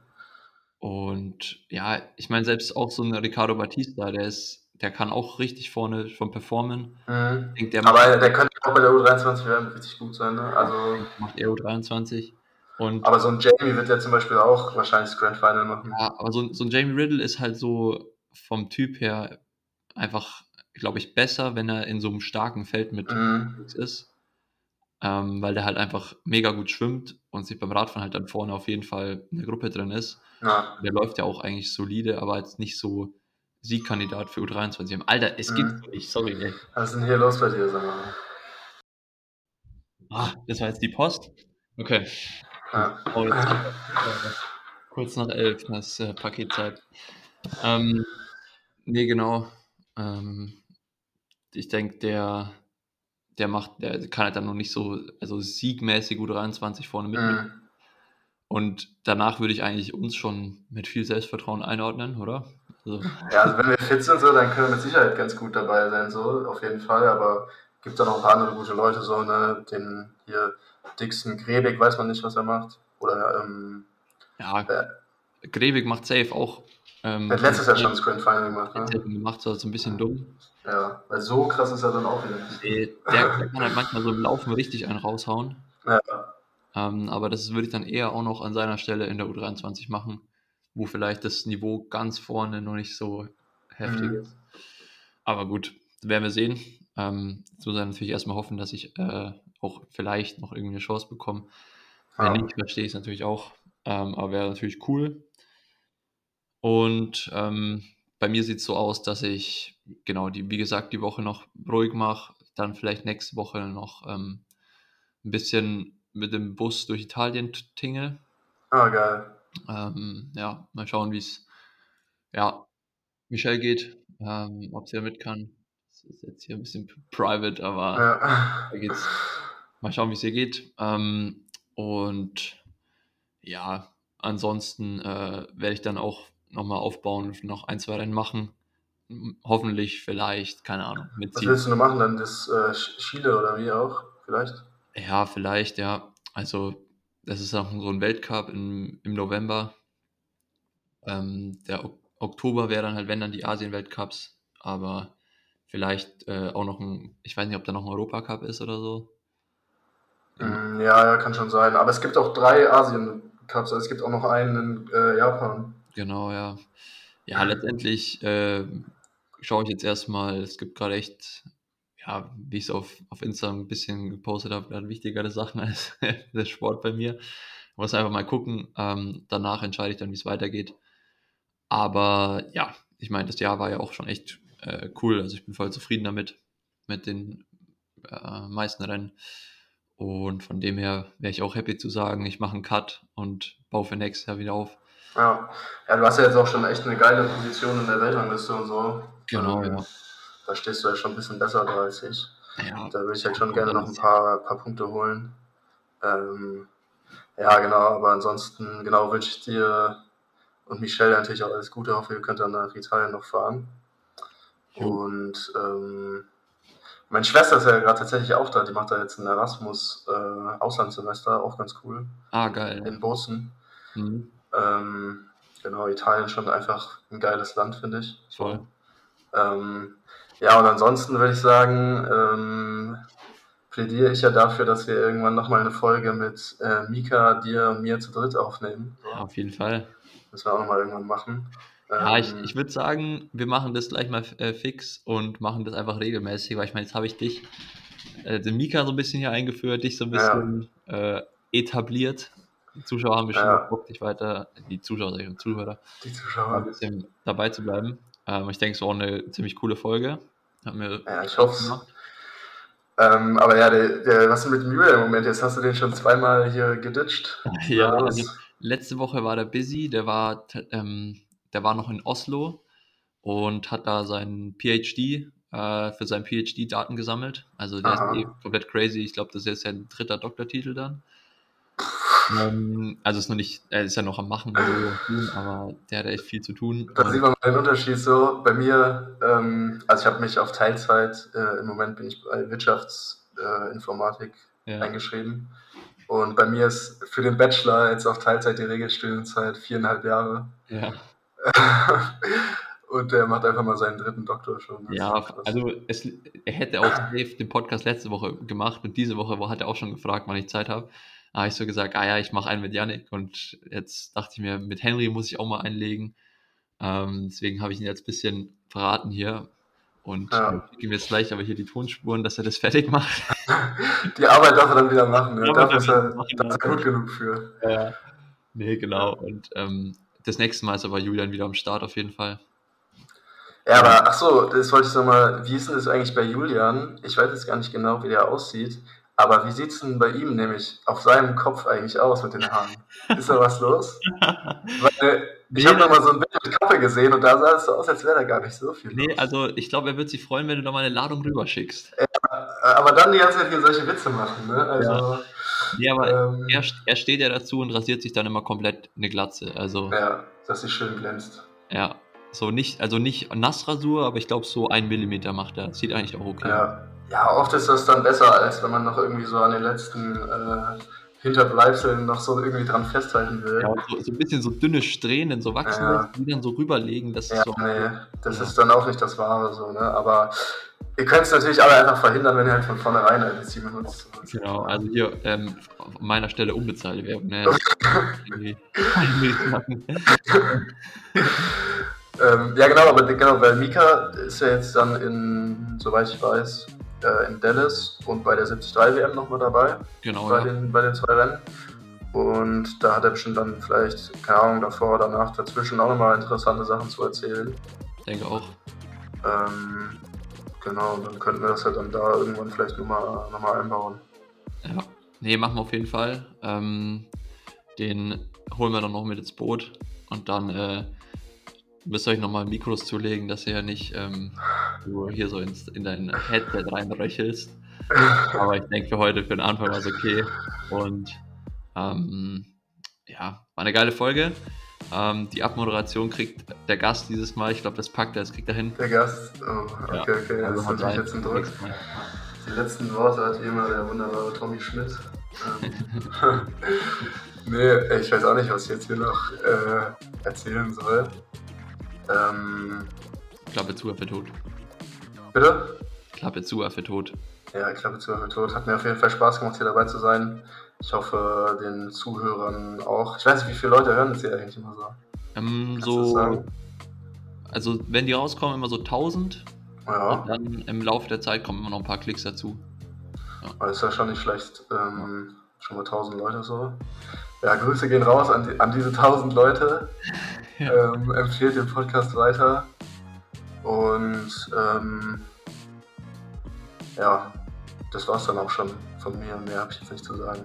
Und ja, ich meine, selbst auch so ein Ricardo Batista, der ist, der kann auch richtig vorne schon performen. Mhm. Denke, der Aber der könnte auch bei der U23 werden richtig gut sein, ne? Also macht er U23. Und, aber so ein Jamie wird ja zum Beispiel auch wahrscheinlich das Grand Final machen. Ja, aber so, so ein Jamie Riddle ist halt so vom Typ her einfach, glaube ich, besser, wenn er in so einem starken Feld mit mhm. ist. Ähm, weil der halt einfach mega gut schwimmt und sich beim Radfahren halt dann vorne auf jeden Fall in der Gruppe drin ist. Ja. Der läuft ja auch eigentlich solide, aber jetzt nicht so Siegkandidat für U23. Alter, es mhm. gibt nicht, sorry. Ey. Was ist denn hier los bei dir, sag mal? Ah, das war jetzt die Post? Okay. Ja. Oh, jetzt, äh, kurz nach elf, das äh, Paketzeit. Ähm, nee, genau. Ähm, ich denke, der, der macht, der kann halt dann noch nicht so, also siegmäßig U23 vorne mitnehmen. Mhm. Und danach würde ich eigentlich uns schon mit viel Selbstvertrauen einordnen, oder? Also. Ja, also wenn wir fit sind, so, dann können wir mit Sicherheit ganz gut dabei sein, so, auf jeden Fall. Aber gibt da noch ein paar andere gute Leute, so, ne, den hier Dixon Grebig, weiß man nicht, was er macht. Oder, ähm, ja, äh, Grebig macht safe auch. Ähm, hat letztes Jahr schon das Grand Final gemacht, ne? gemacht, so, so ein bisschen dumm. Ja, weil so krass ist er dann auch wieder nicht. Nee, der, der kann halt manchmal so im Laufen richtig einen raushauen. Ja. Ähm, aber das würde ich dann eher auch noch an seiner Stelle in der U23 machen, wo vielleicht das Niveau ganz vorne noch nicht so heftig mhm. ist. Aber gut, werden wir sehen. Ähm, jetzt muss er natürlich erstmal hoffen, dass ich äh, auch vielleicht noch irgendwie eine Chance bekomme. Wenn ja. nicht, verstehe ich es natürlich auch. Ähm, aber wäre natürlich cool. Und ähm, bei mir sieht es so aus, dass ich, genau, die, wie gesagt, die Woche noch ruhig mache, dann vielleicht nächste Woche noch ähm, ein bisschen mit dem Bus durch Italien tingle. Ah, geil. Ähm, ja, mal schauen, wie es, ja, Michelle geht, ähm, ob sie da mit kann. Das ist jetzt hier ein bisschen private, aber ja. da geht's. Mal schauen, wie es ihr geht. Ähm, und ja, ansonsten äh, werde ich dann auch nochmal aufbauen und noch ein, zwei Rennen machen. Hoffentlich, vielleicht, keine Ahnung. Was willst du noch machen? Dann das äh, Chile oder wie auch? Vielleicht? Ja, vielleicht, ja. Also, das ist auch so ein Weltcup im, im November. Ähm, der o Oktober wäre dann halt, wenn dann die Asien-Weltcups, aber vielleicht äh, auch noch ein, ich weiß nicht, ob da noch ein Europacup ist oder so. Mm, ja, ja, kann schon sein. Aber es gibt auch drei Asien-Cups, also es gibt auch noch einen in äh, Japan. Genau, ja. Ja, letztendlich äh, schaue ich jetzt erstmal, es gibt gerade echt ja, wie ich es auf, auf Instagram ein bisschen gepostet habe, gerade wichtigere Sachen als <laughs> der Sport bei mir. Ich muss einfach mal gucken. Ähm, danach entscheide ich dann, wie es weitergeht. Aber ja, ich meine, das Jahr war ja auch schon echt äh, cool. Also ich bin voll zufrieden damit, mit den äh, meisten Rennen. Und von dem her wäre ich auch happy zu sagen, ich mache einen Cut und baue für nächstes Jahr wieder auf. Ja. ja, du hast ja jetzt auch schon echt eine geile Position in der Weltrangliste und so. Genau, ähm, ja da stehst du ja schon ein bisschen besser da als ich. Ja, da würde ich halt schon gerne noch ein paar, paar Punkte holen. Ähm, ja, genau, aber ansonsten, genau, wünsche ich dir und Michelle natürlich auch alles Gute. Hoffe, ihr könnt dann nach Italien noch fahren. Ja. Und ähm, meine Schwester ist ja gerade tatsächlich auch da. Die macht da jetzt ein Erasmus-Auslandssemester, äh, auch ganz cool. Ah, geil. In Bozen. Mhm. Ähm, genau, Italien schon einfach ein geiles Land, finde ich. Voll. Ähm, ja, und ansonsten würde ich sagen, ähm, plädiere ich ja dafür, dass wir irgendwann nochmal eine Folge mit äh, Mika, dir und mir zu dritt aufnehmen. Ja, auf jeden Fall. Müssen wir auch nochmal irgendwann machen. Ja, ich, ähm, ich würde sagen, wir machen das gleich mal äh, fix und machen das einfach regelmäßig, weil ich meine, jetzt habe ich dich, äh, den Mika so ein bisschen hier eingeführt, dich so ein bisschen ja. äh, etabliert. Die Zuschauer haben bestimmt ja. Bock, dich weiter, die Zuschauer, sag ich Zuhörer, die Zuschauer. ein bisschen dabei zu bleiben. Ähm, ich denke, es war auch eine ziemlich coole Folge. Hat mir ja, ich hoffe ähm, aber ja, der, der, was ist mit Mühe im Moment? Jetzt hast du den schon zweimal hier geditcht. <laughs> ja, also letzte Woche war der busy, der war, ähm, der war noch in Oslo und hat da seinen PhD äh, für seinen PhD Daten gesammelt. Also der Aha. ist eh komplett crazy. Ich glaube, das ist jetzt sein dritter Doktortitel dann. Ähm, also ist noch nicht, er ist ja noch am Machen, also, aber der hat echt viel zu tun. Da sieht man mal den Unterschied so. Bei mir, ähm, also ich habe mich auf Teilzeit, äh, im Moment bin ich bei Wirtschaftsinformatik äh, ja. eingeschrieben. Und bei mir ist für den Bachelor jetzt auf Teilzeit die Regelstudienzeit viereinhalb Jahre. Ja. <laughs> Und der macht einfach mal seinen dritten Doktor schon. Das ja, also es, er hätte auch den Podcast letzte Woche gemacht und diese Woche hat er auch schon gefragt, wann ich Zeit habe. Da habe ich so gesagt, ah ja, ich mache einen mit Yannick und jetzt dachte ich mir, mit Henry muss ich auch mal einlegen. Ähm, deswegen habe ich ihn jetzt ein bisschen verraten hier und ja. ich gebe jetzt gleich aber hier die Tonspuren, dass er das <laughs> fertig macht. Die Arbeit darf er dann wieder machen, ne? da ist er, ist er gut genug für. Ja. Nee, genau. Und ähm, das nächste Mal ist aber Julian wieder am Start auf jeden Fall. Ja, aber ach so, das wollte ich nochmal. Wie ist denn das eigentlich bei Julian? Ich weiß jetzt gar nicht genau, wie der aussieht. Aber wie sieht es denn bei ihm nämlich auf seinem Kopf eigentlich aus mit den Haaren? Ist da was los? Weil ich habe nochmal so ein Bild mit Kappe gesehen und da sah es so aus, als wäre da gar nicht so viel. Nee, los. also ich glaube, er wird sich freuen, wenn du da mal eine Ladung rüberschickst. Ja, aber dann die ganze Zeit hier solche Witze machen, ne? Also, ja. Nee, aber ähm, er, er steht ja dazu und rasiert sich dann immer komplett eine Glatze. Also, ja, dass sie schön glänzt. Ja, so nicht, also nicht Nassrasur, aber ich glaube so ein Millimeter macht er. Sieht eigentlich auch okay. Ja. Ja, oft ist das dann besser, als wenn man noch irgendwie so an den letzten äh, Hinterbleibseln noch so irgendwie dran festhalten will. Ja, so, so ein bisschen so dünne Strähnen, so wachsen, ja. die dann so rüberlegen. Das ja, so, nee, das ja. ist dann auch nicht das Wahre so, ne? Aber ihr könnt es natürlich alle einfach verhindern, wenn ihr halt von vornherein ein bisschen benutzt. Genau, also hier ähm, an meiner Stelle unbezahlte Werbung, ne? <laughs> <laughs> Ähm, ja, genau, aber genau, weil Mika ist ja jetzt dann in, soweit ich weiß, äh, in Dallas und bei der 73 WM nochmal dabei. Genau. Bei, ja. den, bei den zwei Rennen. Und da hat er bestimmt dann vielleicht, keine Ahnung, davor oder danach dazwischen auch nochmal interessante Sachen zu erzählen. Denke auch. Ähm, genau, dann könnten wir das halt dann da irgendwann vielleicht nochmal noch mal einbauen. Ja, nee, machen wir auf jeden Fall. Ähm, den holen wir dann noch mit ins Boot und dann äh, müsst ihr euch nochmal Mikros zulegen, dass ihr ja nicht ähm, hier so ins, in dein Headset reinröchelst. Aber ich denke für heute, für den Anfang war es okay. Und ähm, ja, war eine geile Folge. Ähm, die Abmoderation kriegt der Gast dieses Mal. Ich glaube, das packt er, das kriegt er hin. Der Gast? Oh, okay, ja. okay. Also das ist natürlich jetzt ein Druck. Die letzten Worte hat wie immer der wunderbare Tommy Schmidt. Ähm, <laughs> <laughs> nee, ich weiß auch nicht, was ich jetzt hier noch äh, erzählen soll. Ähm, Klappe zu, Affe tot. Bitte? Klappe zu, Affe tot. Ja, Klappe zu, Affe tot. Hat mir auf jeden Fall Spaß gemacht, hier dabei zu sein. Ich hoffe, den Zuhörern auch. Ich weiß nicht, wie viele Leute hören das hier eigentlich immer so. Ähm, so. Also, wenn die rauskommen, immer so 1000. Ja. Und dann im Laufe der Zeit kommen immer noch ein paar Klicks dazu. Ja. Das ist ja schon nicht schlecht. Ähm, schon mal 1000 Leute so. Ja, Grüße gehen raus an, die, an diese 1000 Leute. Ähm, empfehlt den Podcast weiter. Und ähm, ja, das war's dann auch schon von mir. Mehr habe ich jetzt nicht zu sagen.